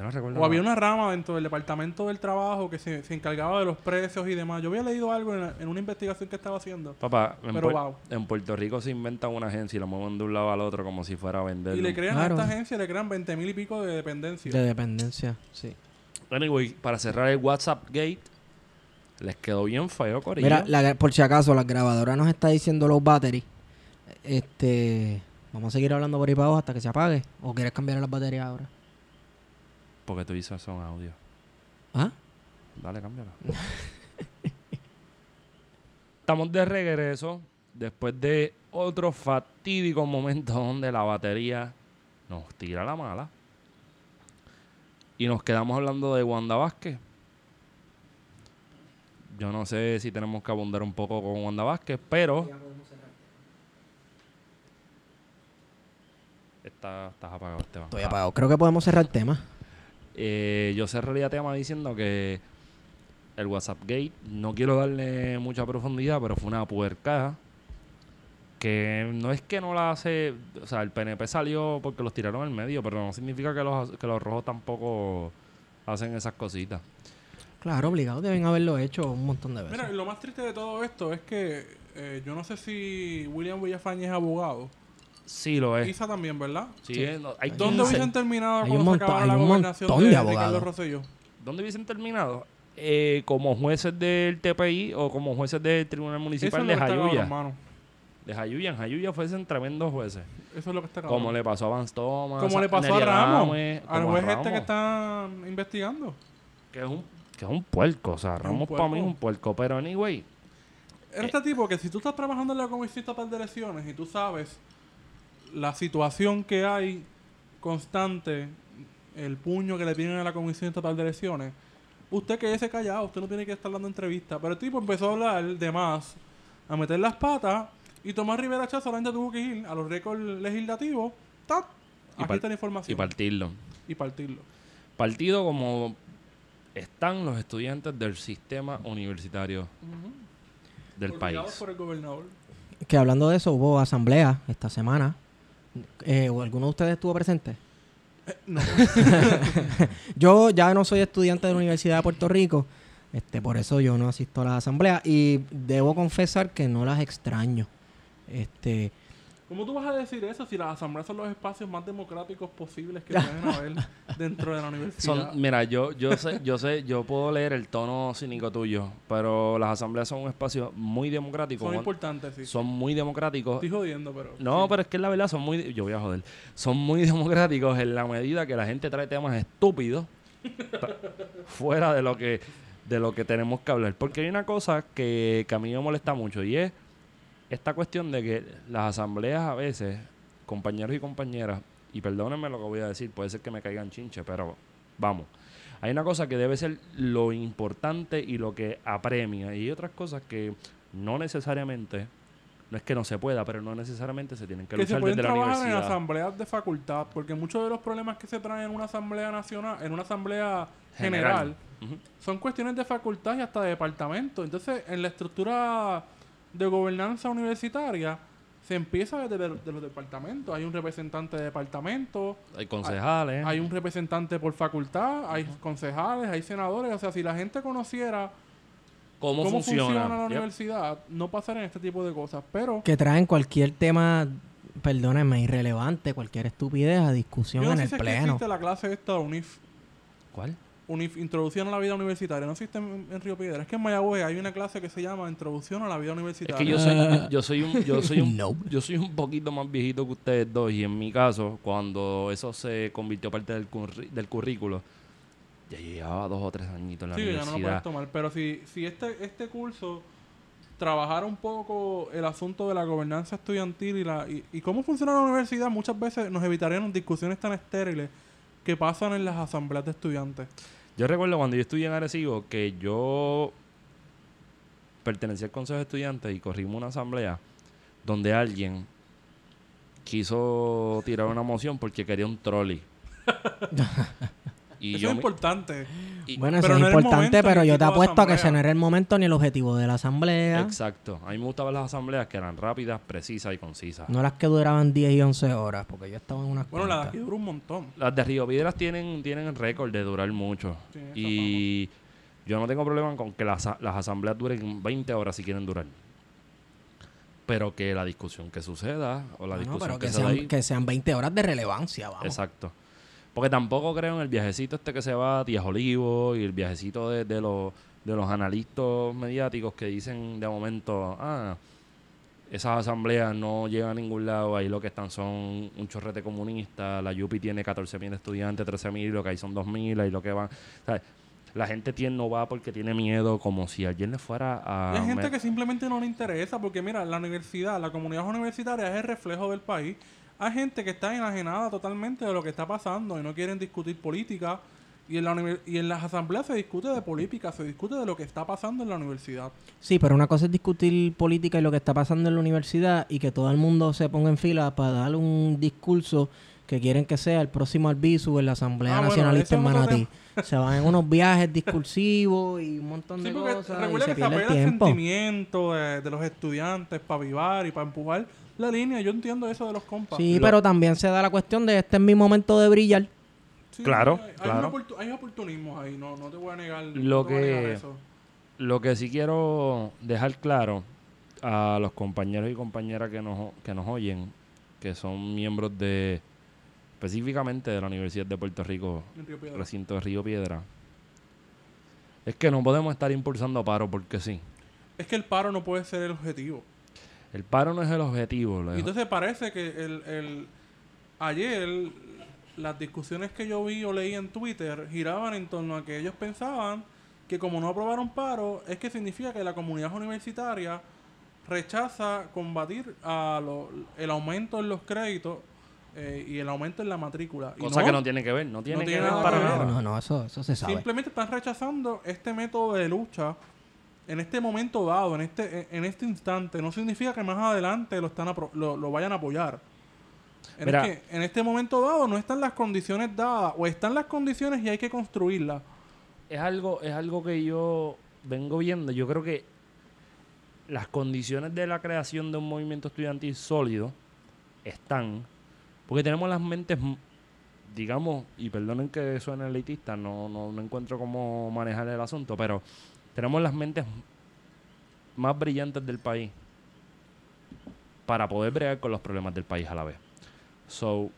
Yo no recuerdo O había nada. una rama dentro del Departamento del Trabajo que se, se encargaba de los precios y demás. Yo había leído algo en, en una investigación que estaba haciendo. Papá, en, Pero wow. en Puerto Rico se inventa una agencia y la mueven de un lado al otro como si fuera a vender. Y le crean Claro. a esta agencia, le crean 20 mil y pico de dependencia. De dependencia, sí. Anyway, para cerrar el WhatsApp Gate, les quedó bien feo, Corillo. Mira, la- por si acaso, la grabadora nos está diciendo los batteries. Este. Vamos a seguir hablando por ahí para abajo hasta que se apague. ¿O quieres cambiar las baterías ahora? Porque tú dices eso en audio. ¿Ah? Dale, cámbiala. Estamos de regreso después de otro fatídico momento donde la batería nos tira la mala. Y nos quedamos hablando de Wanda Vázquez. Yo no sé si tenemos que abundar un poco con Wanda Vázquez, pero... Está, estás apagado, Esteban. Estoy apagado. Creo que podemos cerrar el tema. Eh, yo cerraría tema diciendo que el WhatsApp Gate, no quiero darle mucha profundidad, pero fue una puerca que no es que no la hace, o sea, el PNP salió porque los tiraron al medio, pero no significa que los, que los rojos tampoco hacen esas cositas. Claro, obligado. Deben haberlo hecho un montón de veces. Mira, lo más triste de todo esto es que eh, yo no sé si William Villafañe es abogado. Sí lo es. Isa también, ¿verdad? Sí, Sí. eh, no- hay ¿Dónde 15. hubiesen terminado Hay un cuando se hay la un gobernación de, de Ricardo abogados. Rosselló? ¿Dónde hubiesen terminado? Eh, como jueces del TPI o como jueces del Tribunal Municipal de Jayuya. De Jayuya. En Jayuya fuesen tremendos jueces. Eso es lo que está cabrón. Como le pasó a Vance Thomas. Como le pasó a Ramos, Adame, al juez este que Ramos, están investigando. que es un que es un puerco, o sea, Ramos para mí es un puerco, pero anyway, Era este tipo que si tú estás trabajando en la Comisión Estatal de Elecciones y tú sabes la situación que hay constante, el puño que le tienen a la Comisión Estatal de Elecciones, usted quédese callado, usted no tiene que estar dando entrevistas. Pero el tipo empezó a hablar de más, a meter las patas, y Tomás Rivera Chá solamente tuvo que ir a los récords legislativos, ¡tap! Y Aquí está la y información. partirlo. y partirlo. Partido como están los estudiantes del sistema universitario del Olvidados país. por el gobernador. Que hablando de eso, hubo asamblea esta semana. Eh, ¿o ¿Alguno de ustedes estuvo presente? No. Yo ya no soy estudiante de la Universidad de Puerto Rico, este, por eso yo no asisto a las asambleas y debo confesar que no las extraño. Este, ¿Cómo tú vas a decir eso si las asambleas son los espacios más democráticos posibles que pueden haber dentro de la universidad? Son, mira, yo, yo sé, yo sé, yo puedo leer el tono cínico tuyo, pero las asambleas son un espacio muy democrático. Son importantes, sí. son muy democráticos. Estoy jodiendo, pero... No, sí. pero es que la verdad son muy, yo voy a joder, son muy democráticos en la medida que la gente trae temas estúpidos fuera de lo que de lo que tenemos que hablar. Porque hay una cosa que, que a mí me molesta mucho y es esta cuestión de que las asambleas a veces, compañeros y compañeras, y perdónenme lo que voy a decir, puede ser que me caigan chinche, pero vamos. Hay una cosa que debe ser lo importante y lo que apremia, y hay otras cosas que no necesariamente, no es que no se pueda, pero no necesariamente se tienen que, que se luchar pueden desde la trabajar en universidad. asambleas de facultad, porque muchos de los problemas que se traen en una asamblea nacional, en una asamblea general, Ujú. son cuestiones de facultad y hasta de departamento. Entonces, en la estructura de gobernanza universitaria, se empieza desde de, de los departamentos. Hay un representante de departamento, Hay concejales. hay un representante por facultad, hay concejales, hay senadores. O sea, si la gente conociera ¿Cómo, cómo, funciona, funciona? la Yep. universidad, no pasarían este tipo de cosas. Pero que traen cualquier tema, perdónenme, irrelevante, cualquier estupidez a discusión yo no en sé el si es que pleno. existe la clase esta de UNIF. ¿Cuál? Introducción a la vida universitaria. No existe en, en Río Piedra. Es que en Mayagüez hay una clase que se llama Introducción a la vida Es universitaria. que yo soy, yo soy un, yo soy un, No. yo soy un poquito más viejito que ustedes dos y en mi caso, cuando eso se convirtió parte del, curri- del currículo, ya llevaba dos o tres añitos en la Sí, que ya no lo puedes universidad. tomar. Pero si, si este, este curso trabajara un poco el asunto de la gobernanza estudiantil y, la, y, y cómo funciona la universidad, muchas veces nos evitarían discusiones tan estériles que pasan en las asambleas de estudiantes. Yo recuerdo cuando yo estudié en Arecibo que yo pertenecía al consejo de estudiantes y corrimos una asamblea donde alguien quiso tirar una moción porque quería un trolley. y Eso yo es importante. y- Bueno, eso Pero es no importante, momento pero yo te apuesto a que ese no era el momento ni el objetivo de la asamblea. Exacto. A mí me gustaban las asambleas que eran rápidas, precisas y concisas. No las que duraban 10 y 11 horas, porque yo estaba en unas Bueno, la de aquí dura un montón. Las de Río Piedras tienen, tienen el récord de durar mucho. Y yo no tengo problema con que las, las asambleas duren 20 horas si quieren durar. Pero que la discusión que suceda o la No, discusión pero que, que se da sean, ahí- que sean 20 horas de relevancia, vamos. Exacto. Porque tampoco creo en el viajecito este que se va a Tías Olivo y el viajecito de, de los, de los analistas mediáticos que dicen de momento, ah, esas asambleas no llegan a ningún lado, ahí lo que están son un chorrete comunista, la Yupi tiene 14.000 estudiantes, 13.000, lo que hay son 2.000, ahí lo que van... ¿sabes? La gente tiene, no va porque tiene miedo, como si alguien le fuera a... Hay gente que simplemente no le interesa, porque mira, la universidad, la comunidad universitaria es el reflejo del país. Hay gente que está enajenada totalmente de lo que está pasando y no quieren discutir política. Y en, la y en las asambleas se discute de política, se discute de lo que está pasando en la universidad. Sí, pero una cosa es discutir política y lo que está pasando en la universidad y que todo el mundo se ponga en fila para dar un discurso que quieren que sea el próximo Albizu en la Asamblea Ah, bueno, Nacionalista en Manatí. Se van en unos viajes discursivos y un montón Sí, de cosas y se que pierde el sentimiento de, de los estudiantes para avivar y para empujar la línea. Yo entiendo eso de los compas. Sí, Lo- pero también se da la cuestión de este es mi momento de brillar. Sí, Claro, hay, hay claro. oportu- hay oportunismos ahí, no, no te voy a negar. Lo no te voy a negar que- eso. Lo que sí quiero dejar claro a los compañeros y compañeras que nos, que nos oyen, que son miembros de específicamente de la Universidad de Puerto Rico, En Río Piedras. recinto de Río Piedra, es que no podemos estar impulsando paro porque sí. Es que el paro no puede ser el objetivo. El paro no es el objetivo. lo- Y entonces parece que el, el- ayer las discusiones que yo vi o leí en Twitter giraban en torno a que ellos pensaban que como no aprobaron paro es que significa que la comunidad universitaria rechaza combatir a lo- el aumento en los créditos eh, y el aumento en la matrícula. Y cosa que no tiene que ver, no tiene, tiene que ver nada para que ver. nada. No, no, no, eso, eso se sabe. Simplemente están rechazando este método de lucha en este momento dado, en este, en este instante. No significa que más adelante lo, están apro- lo, lo vayan a apoyar. En, Mira. que en este momento dado no están las condiciones dadas, o están las condiciones y hay que construirlas. es algo, es algo que yo vengo viendo. Yo creo que las condiciones de la creación de un movimiento estudiantil sólido están. Porque tenemos las mentes, digamos, y perdonen que suene elitista, no, no, no encuentro cómo manejar el asunto, pero tenemos las mentes más brillantes del país para poder bregar con los problemas del país a la vez. So,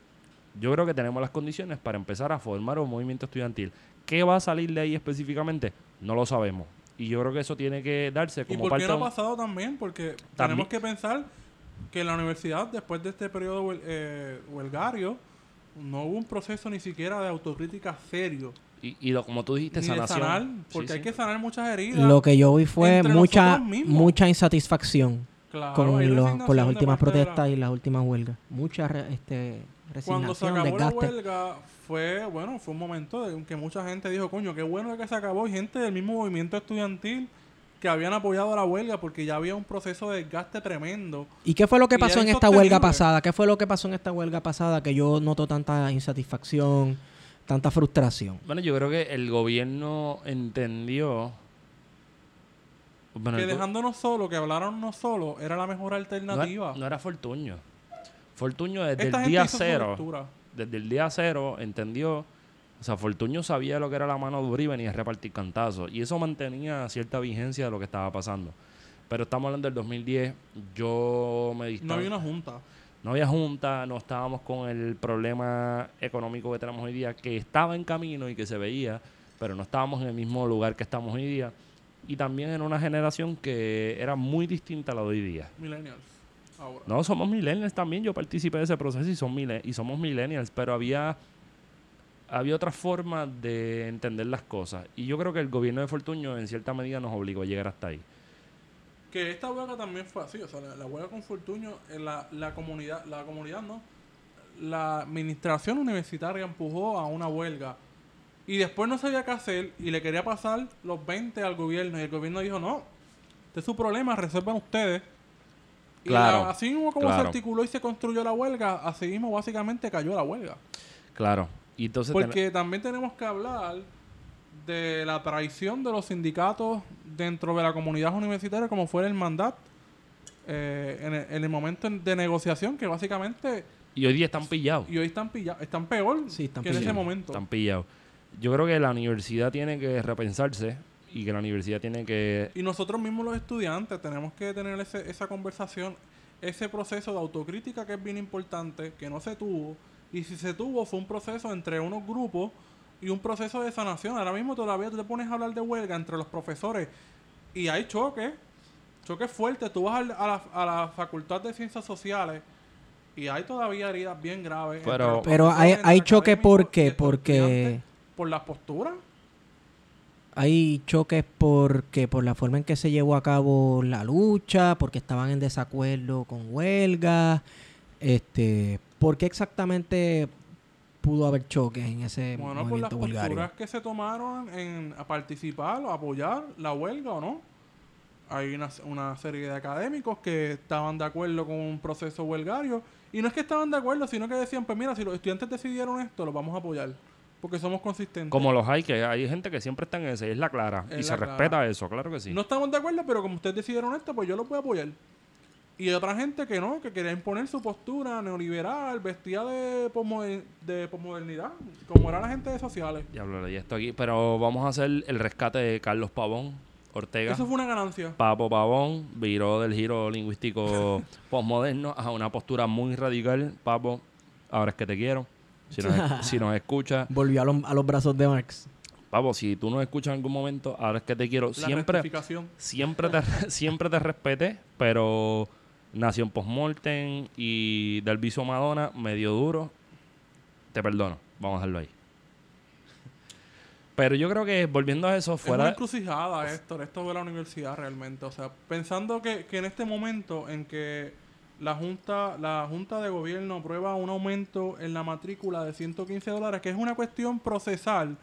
yo creo que tenemos las condiciones para empezar a formar un movimiento estudiantil. ¿Qué va a salir de ahí específicamente? No lo sabemos. Y yo creo que eso tiene que darse ¿Y como por parte qué no ha pasado también? Porque tenemos que pensar que en la universidad, después de este periodo eh, huelgario, no hubo un proceso ni siquiera de autocrítica serio. Y, y lo, como tú dijiste, Ni de sanación. sanar, Sí, porque hay sí. que sanar muchas heridas. Lo que yo vi fue mucha mucha insatisfacción Claro, con, los- resignación con las últimas de la- protestas y las últimas huelgas. Mucha re- este, Cuando se resignación, acabó la desgaste. huelga, fue, bueno, fue un momento en que mucha gente dijo, coño, qué bueno que se acabó. Y gente del mismo movimiento estudiantil que habían apoyado la huelga porque ya había un proceso de desgaste tremendo. ¿Y qué fue lo que pasó en esta huelga pasada? ¿Qué fue lo que pasó en esta huelga pasada que yo noto tanta insatisfacción, tanta frustración? Bueno, yo creo que el gobierno entendió. Bueno, que dejándonos solo, que hablaronnos solo, era la mejor no, alternativa. era- no era Fortuño. Fortuño desde Esta el día cero. desde el día cero entendió, o sea, Fortuño sabía lo que era la mano dura y venía a repartir cantazos. Y eso mantenía cierta vigencia de lo que estaba pasando. Pero estamos hablando del 2010, yo me No distaba- había una junta. No había junta, no estábamos con el problema económico que tenemos hoy día, que estaba en camino y que se veía, pero no estábamos en el mismo lugar que estamos hoy día. Y también en una generación que era muy distinta a la de hoy día. Millennials. Ahora. No, somos millennials también. Yo participé de ese proceso y, son y somos millennials, pero había, había otra forma de entender las cosas. Y yo creo que el gobierno de Fortuño en cierta medida nos obligó a llegar hasta ahí. Que esta huelga también fue así, o sea, la, la huelga con Fortuño, en la, la comunidad, la comunidad no, la administración universitaria empujó a una huelga y después no sabía qué hacer y le quería pasar los 20 al gobierno y el gobierno dijo, no, este es su problema, resuelvan ustedes. Y Claro, la- así mismo como se articuló y se construyó la huelga, así mismo básicamente cayó la huelga. Claro. Y entonces ten- Porque también tenemos que hablar de la traición de los sindicatos dentro de la comunidad universitaria, como fue el mandat eh, en, el, en el momento de negociación, que básicamente, y hoy día están pillados. y hoy están pillados, están peor Sí, están que en ese pillados. momento. Están pillados. Yo creo que la universidad tiene que repensarse y que la universidad tiene que... Y nosotros mismos los estudiantes tenemos que tener ese- esa conversación, ese proceso de autocrítica que es bien importante, que no se tuvo. Y si se tuvo, fue un proceso entre unos grupos y un proceso de sanación. Ahora mismo todavía tú te pones a hablar de huelga entre los profesores y hay choques, choques fuertes. Tú vas a la, a la Facultad de Ciencias Sociales y hay todavía heridas bien graves. Pero- Pero hay, hay choque académicos y porque, Por las posturas. hay choques porque por la forma en que se llevó a cabo la lucha, porque estaban en desacuerdo con huelgas, este, ¿por qué exactamente pudo haber choques en ese Bueno, por las movimiento bulgario? posturas que se tomaron en a participar o apoyar la huelga o no. Hay una, una serie de académicos que estaban de acuerdo con un proceso huelgario. Y no es que estaban de acuerdo, sino que decían, pues mira, si los estudiantes decidieron esto, lo vamos a apoyar. Porque somos consistentes. Como los hay, que hay gente que siempre está en ese, es la clara. Es y se clara. respeta eso, claro que sí. No estamos de acuerdo, pero como ustedes decidieron esto, pues yo lo voy a apoyar. Y hay otra gente que no, que quería imponer su postura neoliberal, vestida de, posmoder- de posmodernidad, como era la gente de sociales. Ya esto aquí. Pero vamos a hacer el rescate de Carlos Pavón Ortega. Eso fue una ganancia. Papo Pavón viró del giro lingüístico postmoderno a una postura muy radical. Papo, ahora es que te quiero. Si nos, si nos escuchas, Volvió a los, a los brazos de Marx. Papo, si tú nos escuchas en algún momento, ahora es que te quiero. La Siempre, siempre te, siempre te respeté, pero Nación Postmortem y del viso Madonna, medio duro. Te perdono. Vamos a dejarlo ahí. Pero yo creo que volviendo a eso, Es una fuera. encrucijada, Héctor, esto de la universidad realmente. O sea, pensando que, que en este momento en que la Junta, la Junta de Gobierno aprueba un aumento en la matrícula de 115 dólares, que es una cuestión procesal,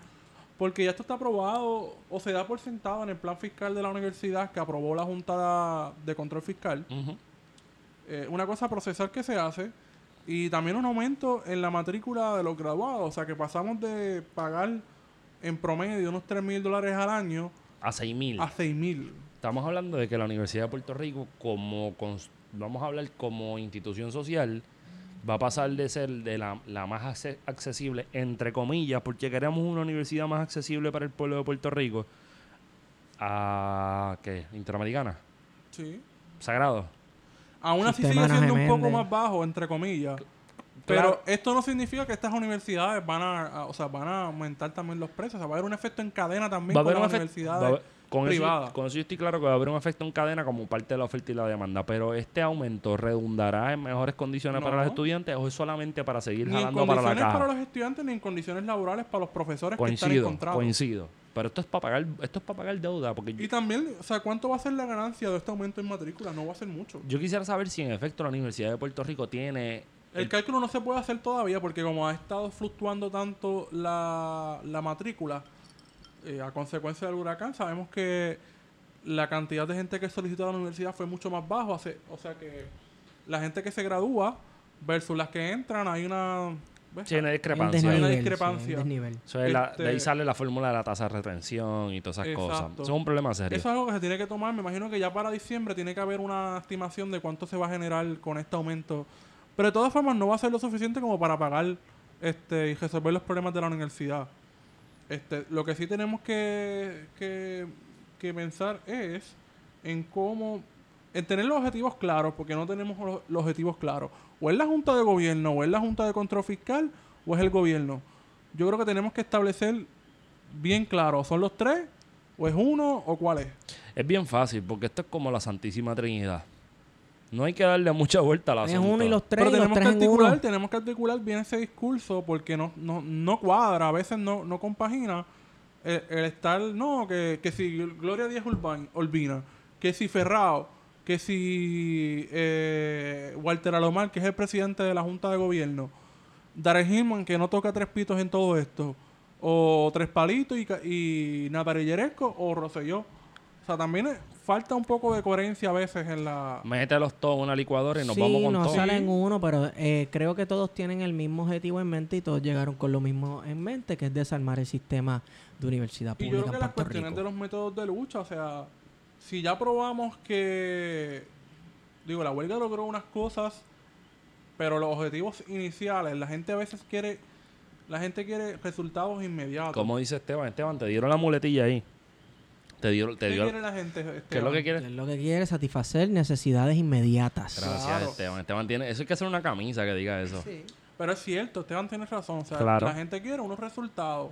porque ya esto está aprobado o se da por sentado en el plan fiscal de la universidad que aprobó la Junta de Control Fiscal. Ujú. Eh, una cosa procesal que se hace y también un aumento en la matrícula de los graduados. O sea, que pasamos de pagar en promedio unos 3 mil dólares al año A 6 mil. a 6 mil. Estamos hablando de que la Universidad de Puerto Rico, como vamos a hablar como institución social, va a pasar de ser de la, la más acce- accesible, entre comillas, porque queremos una universidad más accesible para el pueblo de Puerto Rico, a ¿qué? Interamericana, Sí. sagrado. Aún así sigue siendo un poco más bajo, entre comillas. Claro. Pero esto no significa que estas universidades van a, a- o sea, van a aumentar también los precios. O sea, va a haber un efecto en cadena también Va con las universidades con eso, privadas. con eso yo estoy claro que va a haber un efecto en cadena como parte de la oferta y la demanda, pero este aumento redundará en mejores condiciones para los estudiantes o es solamente para seguir ni en jalando para la condiciones caja. para, los estudiantes ni en condiciones laborales para los profesores que están en Coincido, coincido. Pero esto es para pagar, esto es para pagar deuda, porque Y yo, también, o sea, ¿cuánto va a ser la ganancia de este aumento en matrícula? No va a ser mucho. yo quisiera saber si en efecto la Universidad de Puerto Rico tiene El cálculo no se puede hacer todavía porque como ha estado fluctuando tanto la, la matrícula eh, a consecuencia del huracán, sabemos que la cantidad de gente que solicitó a la universidad fue mucho más bajo. hace- O sea que la gente que se gradúa versus las que entran, hay una... El discrepancia. Hay una sí, discrepancia. la- Este- de ahí sale la fórmula de la tasa de retención y todas esas cosas. Eso es un problema serio. Eso es algo que se tiene que tomar. Me imagino que ya para diciembre tiene que haber una estimación de cuánto se va a generar con este aumento. Pero de todas formas no va a ser lo suficiente como para pagar este y resolver los problemas de la universidad. Este, lo que sí tenemos que, que, que pensar es en cómo en tener los objetivos claros, porque no tenemos los, los objetivos claros. O es la Junta de Gobierno, o es la Junta de Control Fiscal, o es el gobierno. Yo creo que tenemos que establecer bien claro. ¿Son los tres? ¿O es uno? ¿O cuál es? Es bien fácil, porque esto es como la Santísima Trinidad. No hay que darle mucha vuelta a la Es uno y los tres Pero y los tenemos que en articular, uno. tenemos que articular bien ese discurso porque no, no, no cuadra, a veces no, no compagina el, el estar, no, que, que si Gloria Díaz Urban- Olvina, que si Ferrao, que si eh, Walter Alomar, que es el presidente de la Junta de Gobierno, Darren Hillman, que no toca tres pitos en todo esto, o Tres Palitos y, Ca- y Natalia Yeresco, o Rosselló. O sea, también eh, falta un poco de coherencia a veces en la... Mételos todos en una licuadora y nos sí, vamos con no todo. sale en uno, pero eh, creo que todos tienen el mismo objetivo en mente y todos llegaron con lo mismo en mente, que es desarmar el sistema de universidad Y yo pública creo que en las Puerto cuestiones Rico. de los métodos de lucha, o sea, si ya probamos que, digo, la huelga logró unas cosas, pero los objetivos iniciales, la gente a veces quiere, la gente quiere resultados inmediatos. Como dice Esteban, Esteban, te dieron la muletilla ahí. Te dio, te ¿Qué dio. quiere la gente? ¿Qué es Esteban? lo que Es quieres? lo que quiere satisfacer necesidades inmediatas. Gracias, Claro. Esteban. Esteban tiene. Eso hay que hacer una camisa que diga eso. Pero es cierto, Esteban tiene razón. O sea, Claro. la gente quiere unos resultados.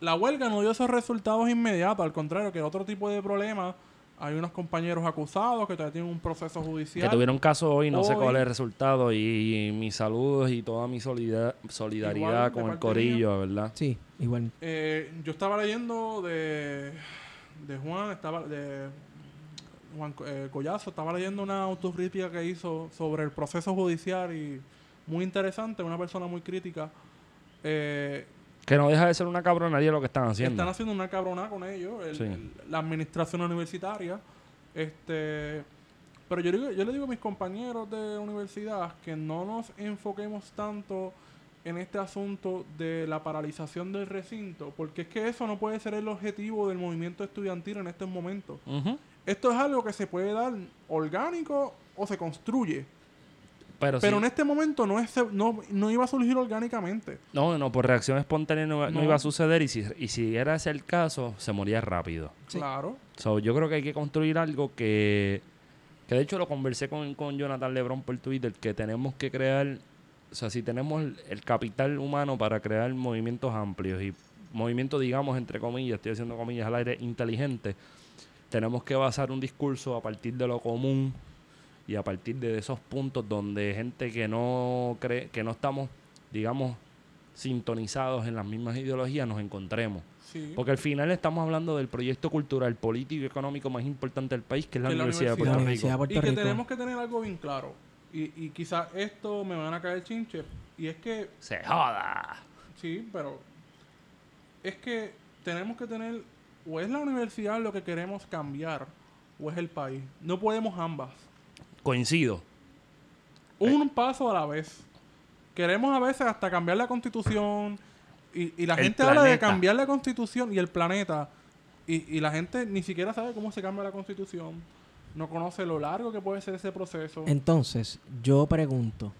La huelga no dio esos resultados inmediatos, al contrario, que otro tipo de problemas. Hay unos compañeros acusados que todavía tienen un proceso judicial. Que tuvieron caso hoy, no sé cuál es el resultado. Y, mis saludos y toda mi solida- solidaridad Igual, con el corillo, ¿verdad? Sí, igual. Eh, yo estaba leyendo de, de Juan, estaba de Juan eh, Collazo, estaba leyendo una autocrítica que hizo sobre el proceso judicial y muy interesante, una persona muy crítica. Eh, Que no deja de ser una cabronería lo que están haciendo. están haciendo una cabronada con ellos, el- Sí. el- la administración universitaria. Este, pero yo, digo- yo le digo a mis compañeros de universidad que no nos enfoquemos tanto en este asunto de la paralización del recinto, porque es que eso no puede ser el objetivo del movimiento estudiantil en estos momentos. Esto es algo que se puede dar orgánico o se construye, Pero, pero sí- en este momento no, es, no, no iba a surgir orgánicamente. No, no, por reacción espontánea no, no No. iba a suceder. Y si, y si era ese el caso, se moría rápido. Sí. Claro. So, yo creo que hay que construir algo que, que de hecho lo conversé con, con Jonathan Lebron por Twitter, que tenemos que crear, o sea, si tenemos el, el capital humano para crear movimientos amplios y movimientos, digamos, entre comillas, estoy haciendo comillas al aire, inteligentes, tenemos que basar un discurso a partir de lo común y a partir de esos puntos donde gente que no cree, que no estamos, digamos, sintonizados en las mismas ideologías nos encontremos. Sí. Porque al final estamos hablando del proyecto cultural, político y económico más importante del país, que es la Que la Universidad de universidad. Puerto Universidad Rico. Puerto y que tenemos que tener algo bien claro. Y, y quizás esto me van a caer chinche. Y es que, ¡Se joda! sí, pero es que tenemos que tener, o es la universidad lo que queremos cambiar, o es el país. No podemos ambas. Coincido. Un paso a la vez. Queremos a veces hasta cambiar la constitución. Y, y la El gente habla de cambiar la constitución y el planeta. Y, y la gente ni siquiera sabe cómo se cambia la constitución. No conoce lo largo que puede ser ese proceso. Entonces, yo pregunto.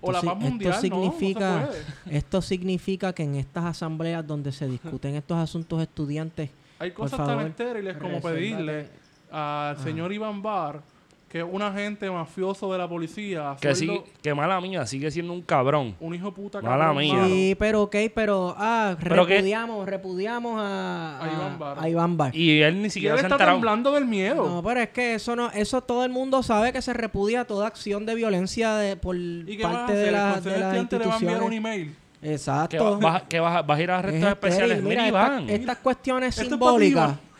O la paz mundial, no, no se significa, puede. esto significa que en estas asambleas donde se discuten estos asuntos estudiantes, Hay cosas tan estériles como pedirle al señor Iván Bar, que un agente mafioso de la policía, Que, sigue, que mala mía, sigue siendo un cabrón. un hijo puta Mala cabrón mía. malo. Sí, pero ok, pero ah, Pero que- repudiamos, repudiamos a, A Iván Bar. a Iván Bar. Y él ni Y siquiera él se está enterado. temblando del miedo. No, pero es que eso no, eso todo el mundo sabe que se repudia toda acción de violencia de, por ¿Y qué vas a parte hacer? de, la, de las Estudiante le va a enviar un instituciones. email. Que, Exacto. va- vas, que vas, vas a ir a Es arrestos especiales. Mira, esta- Iván. estas cuestiones Esto es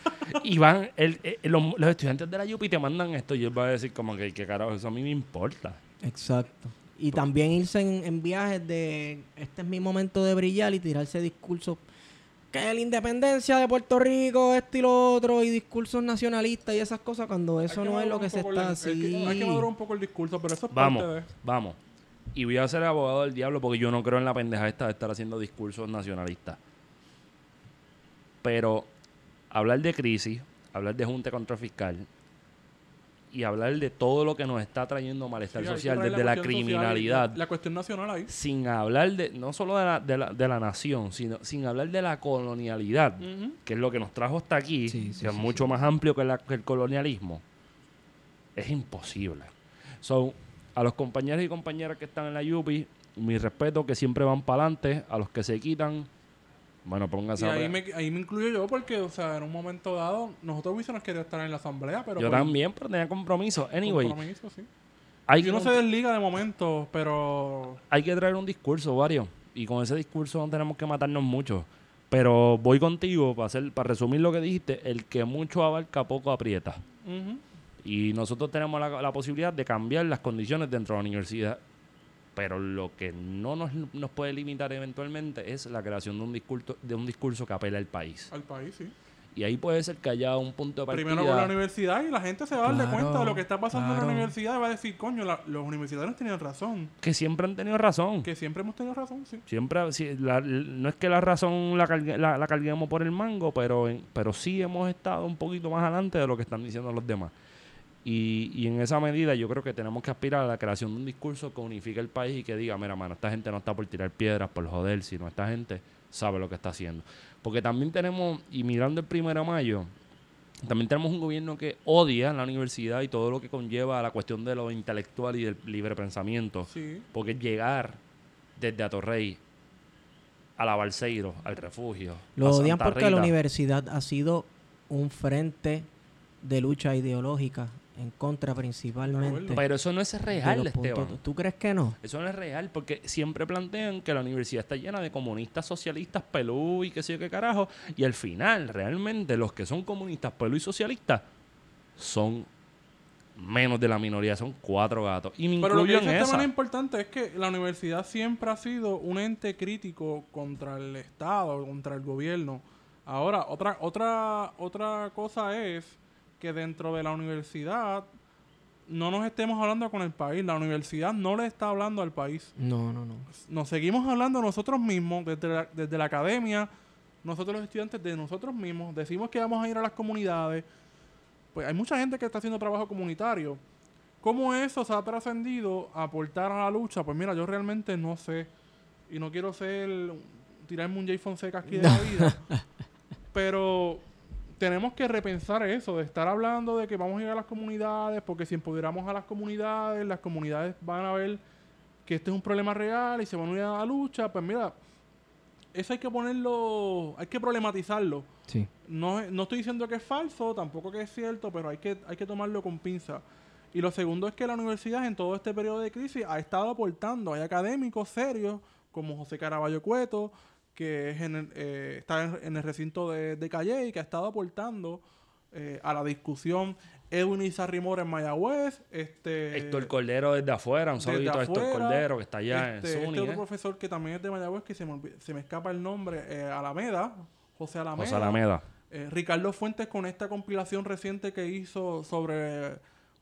para Iván, el- el- los, los estudiantes de la UPI te mandan esto y él va a decir como que, que carajo, eso a mí me importa. Exacto. Y también irse en, en viajes de este es mi momento de brillar y tirarse discursos que la independencia de Puerto Rico, esto y lo otro, y discursos nacionalistas y esas cosas, cuando eso no es lo que se está así. Hay que madurar un poco el discurso, pero eso es Vamos, parte de... vamos. Y voy a ser abogado del diablo porque yo no creo en la pendeja esta de estar haciendo discursos nacionalistas. Pero hablar de crisis, hablar de junta contra fiscal y hablar de todo lo que nos está trayendo malestar Sí, social, desde la, criminalidad, La, la cuestión nacional ahí. sin hablar de, no solo de la, de la, de la nación, sino sin hablar de la colonialidad, que es lo que nos trajo hasta aquí, Sí, sí, que es sí, mucho más amplio que, la- que el colonialismo, es imposible. So, a los compañeros y compañeras que están en la UPI, mi respeto que siempre van para adelante, a los que se quitan, Bueno, póngase Y a ahí me, ahí me incluyo yo porque, o sea, en un momento dado, nosotros hubiésemos querido estar en la asamblea, pero... Yo por también, pero tenía compromiso. Anyway, compromiso, sí. hay Y que, uno se desliga de momento, pero... hay que traer un discurso, varios. Y con ese discurso no tenemos que matarnos mucho. Pero voy contigo para hacer, para resumir lo que dijiste, el que mucho abarca poco aprieta. Y nosotros tenemos la, la posibilidad de cambiar las condiciones dentro de la universidad. Pero lo que no nos, nos puede limitar eventualmente es la creación de un discurso, de un discurso que apela al país. Al país, sí. Y ahí puede ser que haya un punto de partida. Primero con la universidad y la gente se va a dar cuenta de lo que está pasando en la universidad y va a decir, coño, la- los universitarios tenían razón. que siempre han tenido razón. Que siempre hemos tenido razón, sí. Siempre, sí, la- no es que la razón la, cargue- la, la carguemos por el mango, pero, pero sí hemos estado un poquito más adelante de lo que están diciendo los demás. Y, y en esa medida yo creo que tenemos que aspirar a la creación de un discurso que unifique el país y que diga, mira, mano, esta gente no está por tirar piedras, por joder, sino esta gente sabe lo que está haciendo. Porque también tenemos, y mirando el primero de mayo, también tenemos un gobierno que odia la universidad y todo lo que conlleva a la cuestión de lo intelectual y del libre pensamiento. Sí. Porque llegar desde Atorrey a la Balseiro, al refugio. Lo a odian Santa porque la universidad ha sido un frente de lucha ideológica en contra principalmente. Pero eso no es real, Esteban. ¿Tú crees que no? Eso no es real porque siempre plantean que la universidad está llena de comunistas, socialistas, pelú y qué sé yo qué carajo. Y al final, realmente, los que son comunistas, pelú y socialistas son menos de la minoría, son cuatro gatos. Y me Pero lo que dice en este esa. importante es que la universidad siempre ha sido un ente crítico contra el Estado, contra el gobierno. Ahora, otra, otra, otra cosa es que dentro de la universidad no nos estemos hablando con el país. La universidad no le está hablando al país. No, no, no. Nos seguimos hablando nosotros mismos, desde la, desde la academia, nosotros los estudiantes de nosotros mismos. Decimos que vamos a ir a las comunidades. Pues hay mucha gente que está haciendo trabajo comunitario. ¿Cómo eso se ha trascendido a aportar a la lucha? Pues mira, yo realmente no sé. Y no quiero ser tirarme un Jay Fonseca aquí de la vida. pero tenemos que repensar eso, de estar hablando de que vamos a ir a las comunidades, porque si empoderamos a las comunidades, las comunidades van a ver que este es un problema real y se van a unir a la lucha. Pues mira, eso hay que ponerlo, hay que problematizarlo. Sí. No, no estoy diciendo que es falso, tampoco que es cierto, pero hay que, hay que tomarlo con pinza. Y lo segundo es que la universidad en todo este periodo de crisis ha estado aportando. Hay académicos serios como José Caraballo Cueto, que es en el, eh, está en, en el recinto de, de Calle y que ha estado aportando eh, a la discusión. Edwin Izarrimor en Mayagüez. Este, Héctor Cordero desde afuera, un saludito a Héctor Cordero que está allá este, en este SUNY. otro ¿eh? profesor que también es de Mayagüez, que se me, se me escapa el nombre, Alameda, José Alameda. José Alameda. Ricardo Fuentes con esta compilación reciente que hizo sobre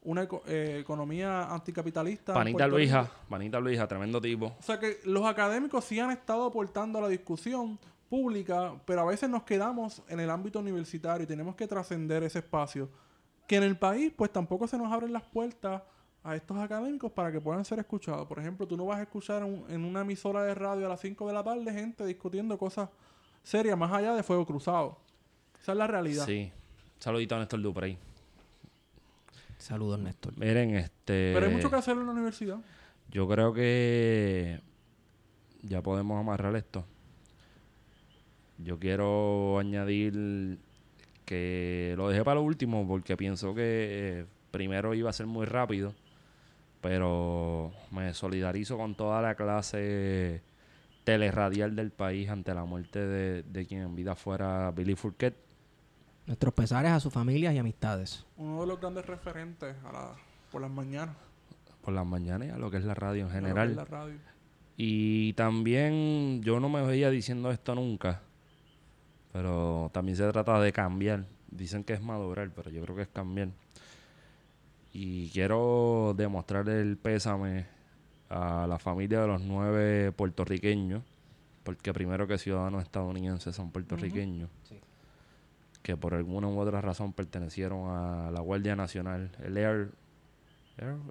una eh, economía anticapitalista. Panita Rico. Panita Luisa, tremendo tipo. O sea que los académicos sí han estado aportando a la discusión pública, pero a veces nos quedamos en el ámbito universitario y tenemos que trascender ese espacio. Que en el país, pues tampoco se nos abren las puertas a estos académicos para que puedan ser escuchados. Por ejemplo, tú no vas a escuchar un- en una emisora de radio a las 5 de la tarde gente discutiendo cosas serias más allá de fuego cruzado. Esa es la realidad. Sí. Saludito a Néstor Duprey. Saludos, Néstor. Miren, este. Pero hay mucho que hacer en la universidad. Yo creo que ya podemos amarrar esto. Yo quiero añadir que lo dejé para lo último porque pienso que primero iba a ser muy rápido, pero me solidarizo con toda la clase teleradial del país ante la muerte de, de quien en vida fuera Billy Fourquet. Nuestros pesares a sus familias y amistades. Uno de los grandes referentes a la- por las mañanas. por las mañanas y a lo que es la radio en de lo que general. es La radio. Y también yo no me veía diciendo esto nunca, pero también se trata de cambiar. Dicen que es madurar, pero yo creo que es cambiar. Y quiero demostrar el pésame a la familia de los nueve puertorriqueños, porque primero que ciudadanos estadounidenses son puertorriqueños, que por alguna u otra razón pertenecieron a la Guardia Nacional, el Air,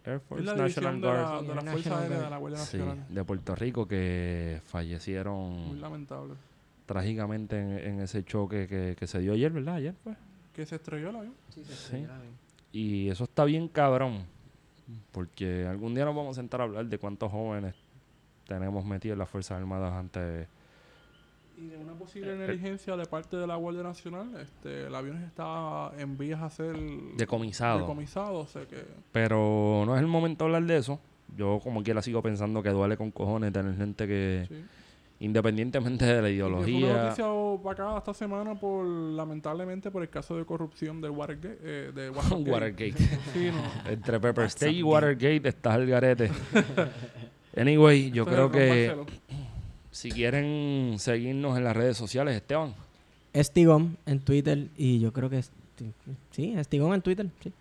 Air, Force la National de Guard. la, de la Sí, Fuerza National Aérea de Guard. la Guardia Sí, Nacional. de Puerto Rico que Muy fallecieron lamentable. trágicamente en, en ese choque que, que se dio ayer, ¿verdad? Ayer fue. Que se estrelló el avión. Sí. Y eso está bien cabrón, porque algún día nos vamos a sentar a hablar de cuántos jóvenes tenemos metidos en las Fuerzas Armadas antes Y de una posible negligencia de parte de la Guardia Nacional, este, el avión está en vías a ser Decomisado. decomisado, o sea que Pero no es el momento de hablar de eso. Yo como quiera sigo pensando que duele con cojones tener gente que, sí. independientemente de la Fue una ideología, noticia acá esta semana por lamentablemente por el caso de corrupción del Watergate. eh, de Watergate. Watergate. Sí, no. Entre Pepper State y Watergate está el garete. Anyway, yo creo que. Si quieren seguirnos en las redes sociales, Esteban, Estigón en Twitter y yo creo que... es- Sí, Estigón en Twitter, sí.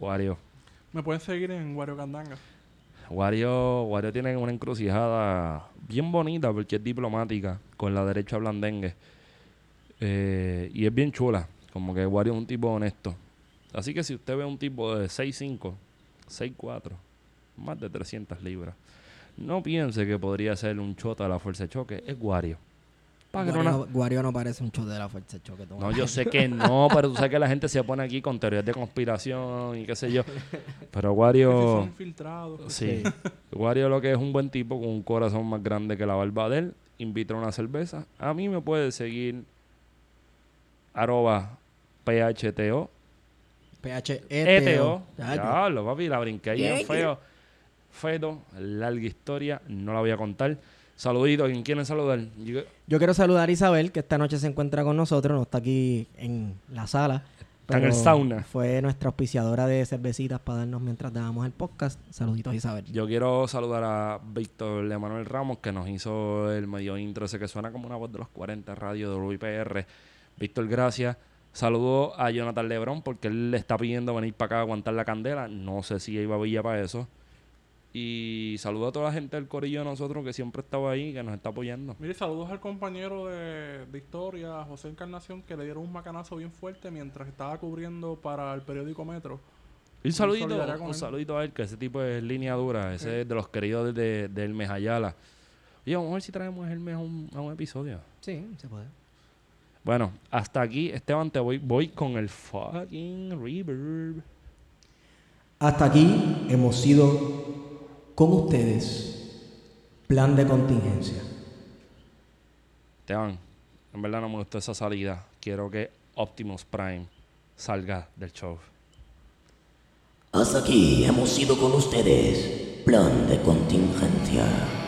Wario. Me pueden seguir en Wario Candanga. Wario, Wario tiene una encrucijada bien bonita porque es diplomática con la derecha blandengue. Eh, y es bien chula. Como que Wario es un tipo honesto. Así que si usted ve un tipo de 6'5, 6'4, más de 300 libras, no piense que podría ser un chota de la fuerza de choque. Es Guario, no, Guario no parece un show de la fuerza de choque. no, yo sé que no, pero tú sabes que la gente se pone aquí con teorías de conspiración y qué sé yo. Pero infiltrados. Sí. Wario lo que es un buen tipo con un corazón más grande que la barba de él. Invita a una cerveza. A mí me puede seguir arroba PHTO. PHETO. ETO. Ya, Ya, lo papi, la brinqué ahí feo. Fedo, larga historia, no la voy a contar. Saludito, ¿a quién quieren saludar? Yo- Yo quiero saludar a Isabel, que esta noche se encuentra con nosotros, no está aquí en la sala. Está en el sauna. Fue nuestra auspiciadora de cervecitas para darnos mientras dábamos el podcast. Saluditos, Isabel. Yo quiero saludar a Víctor Emanuel Ramos, que nos hizo el medio intro ese que suena como una voz de los 40 radio de WIPR. Víctor, gracias. Saludo a Jonathan Lebrón, porque él le está pidiendo venir para acá a aguantar la candela. No sé si iba a Villa para eso. Y saludo a toda la gente del corillo de nosotros que siempre estaba ahí, que nos está apoyando. Mire, saludos al compañero de, de historia, José Encarnación, que le dieron un macanazo bien fuerte mientras estaba cubriendo para el periódico Metro. Y un saludito, un él. saludito a él, que ese tipo es línea dura. Ese es de los queridos de, de Hermes Ayala. Oye, vamos a ver si traemos a Hermes a un, a un episodio. Sí, se puede. Bueno, hasta aquí, Esteban, te voy, voy con el fucking reverb. Hasta aquí hemos sido con ustedes. Plan de contingencia. Esteban, en verdad no me gustó esa salida. Quiero que Optimus Prime salga del show. Hasta aquí hemos sido con ustedes. Plan de contingencia.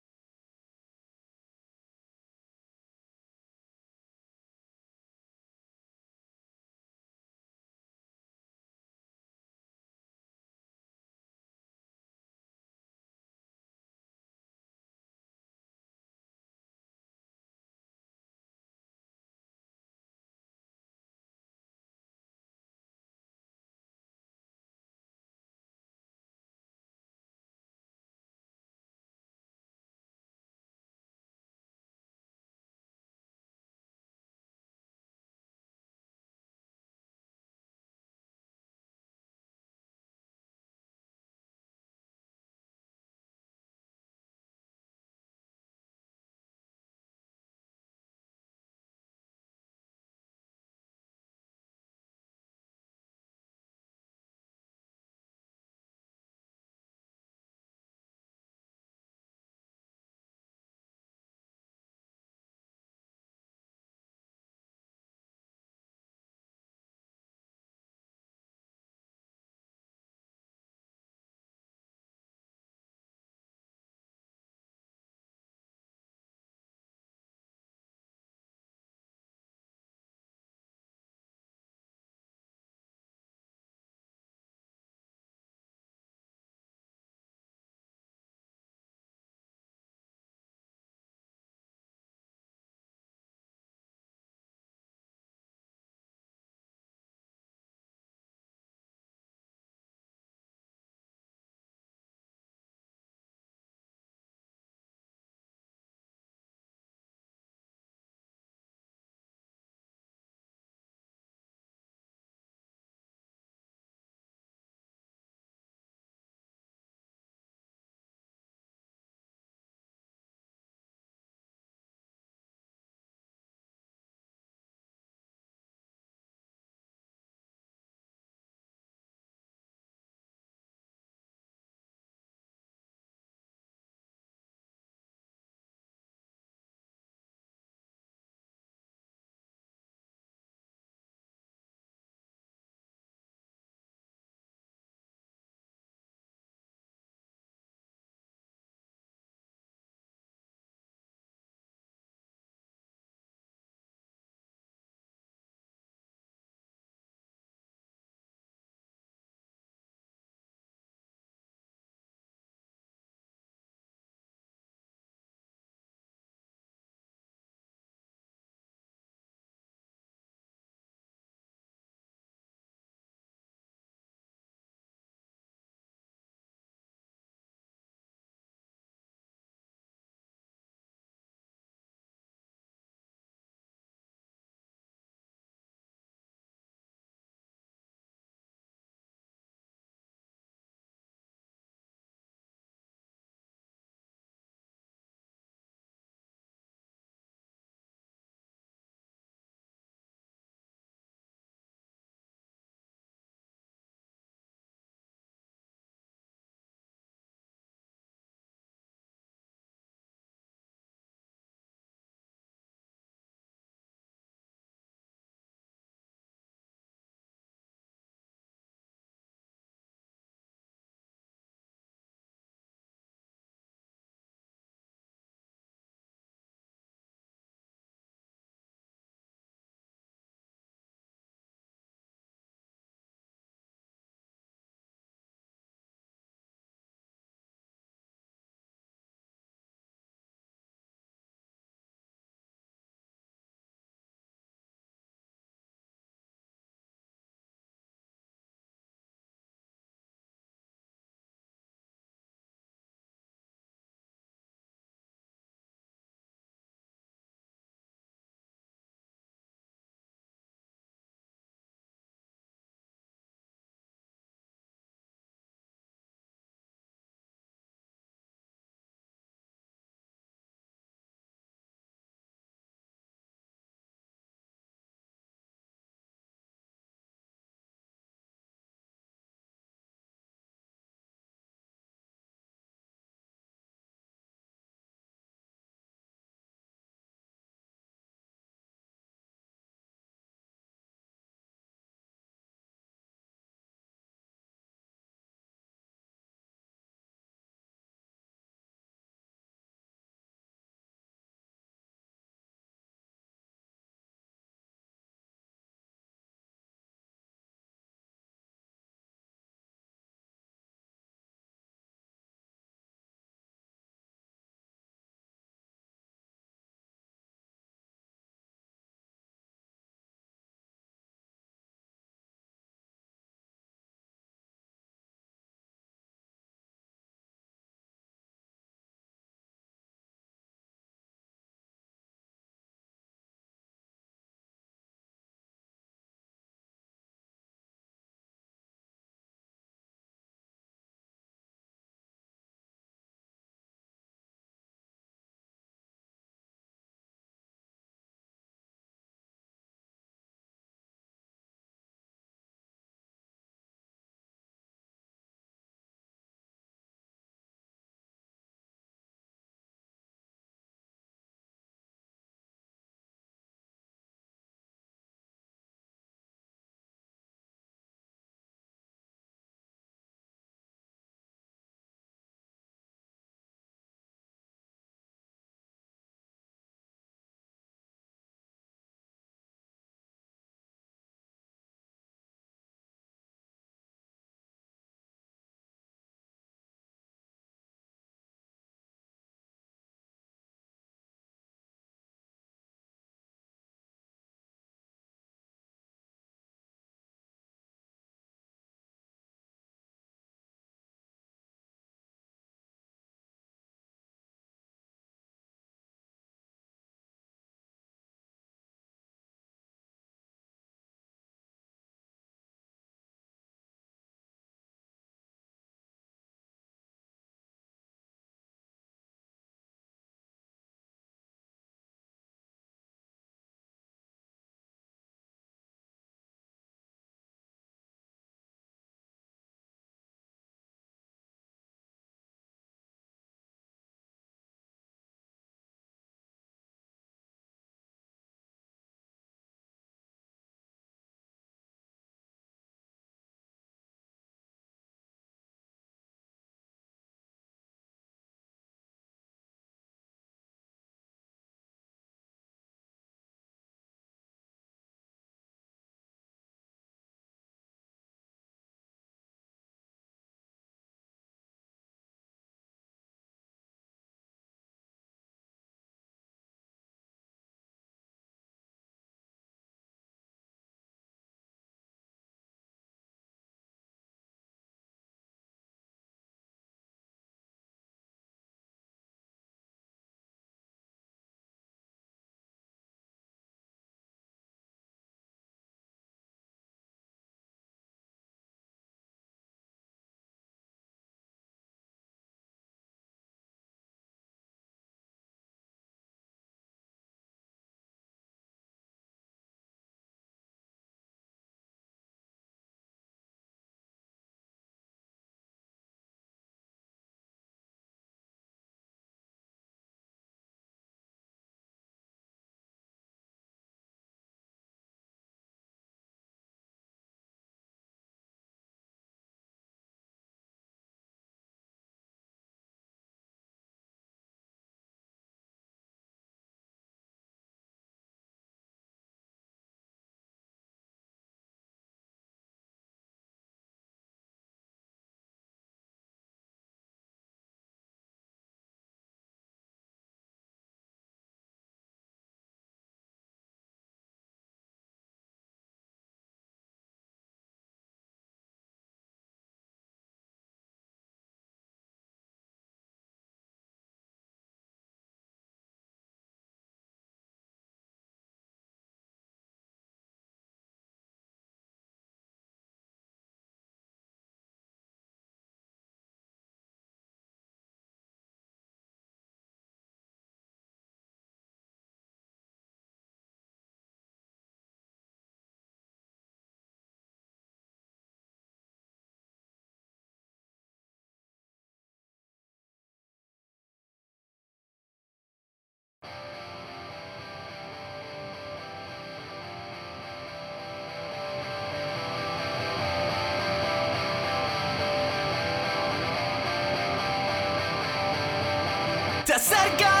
Cerca tu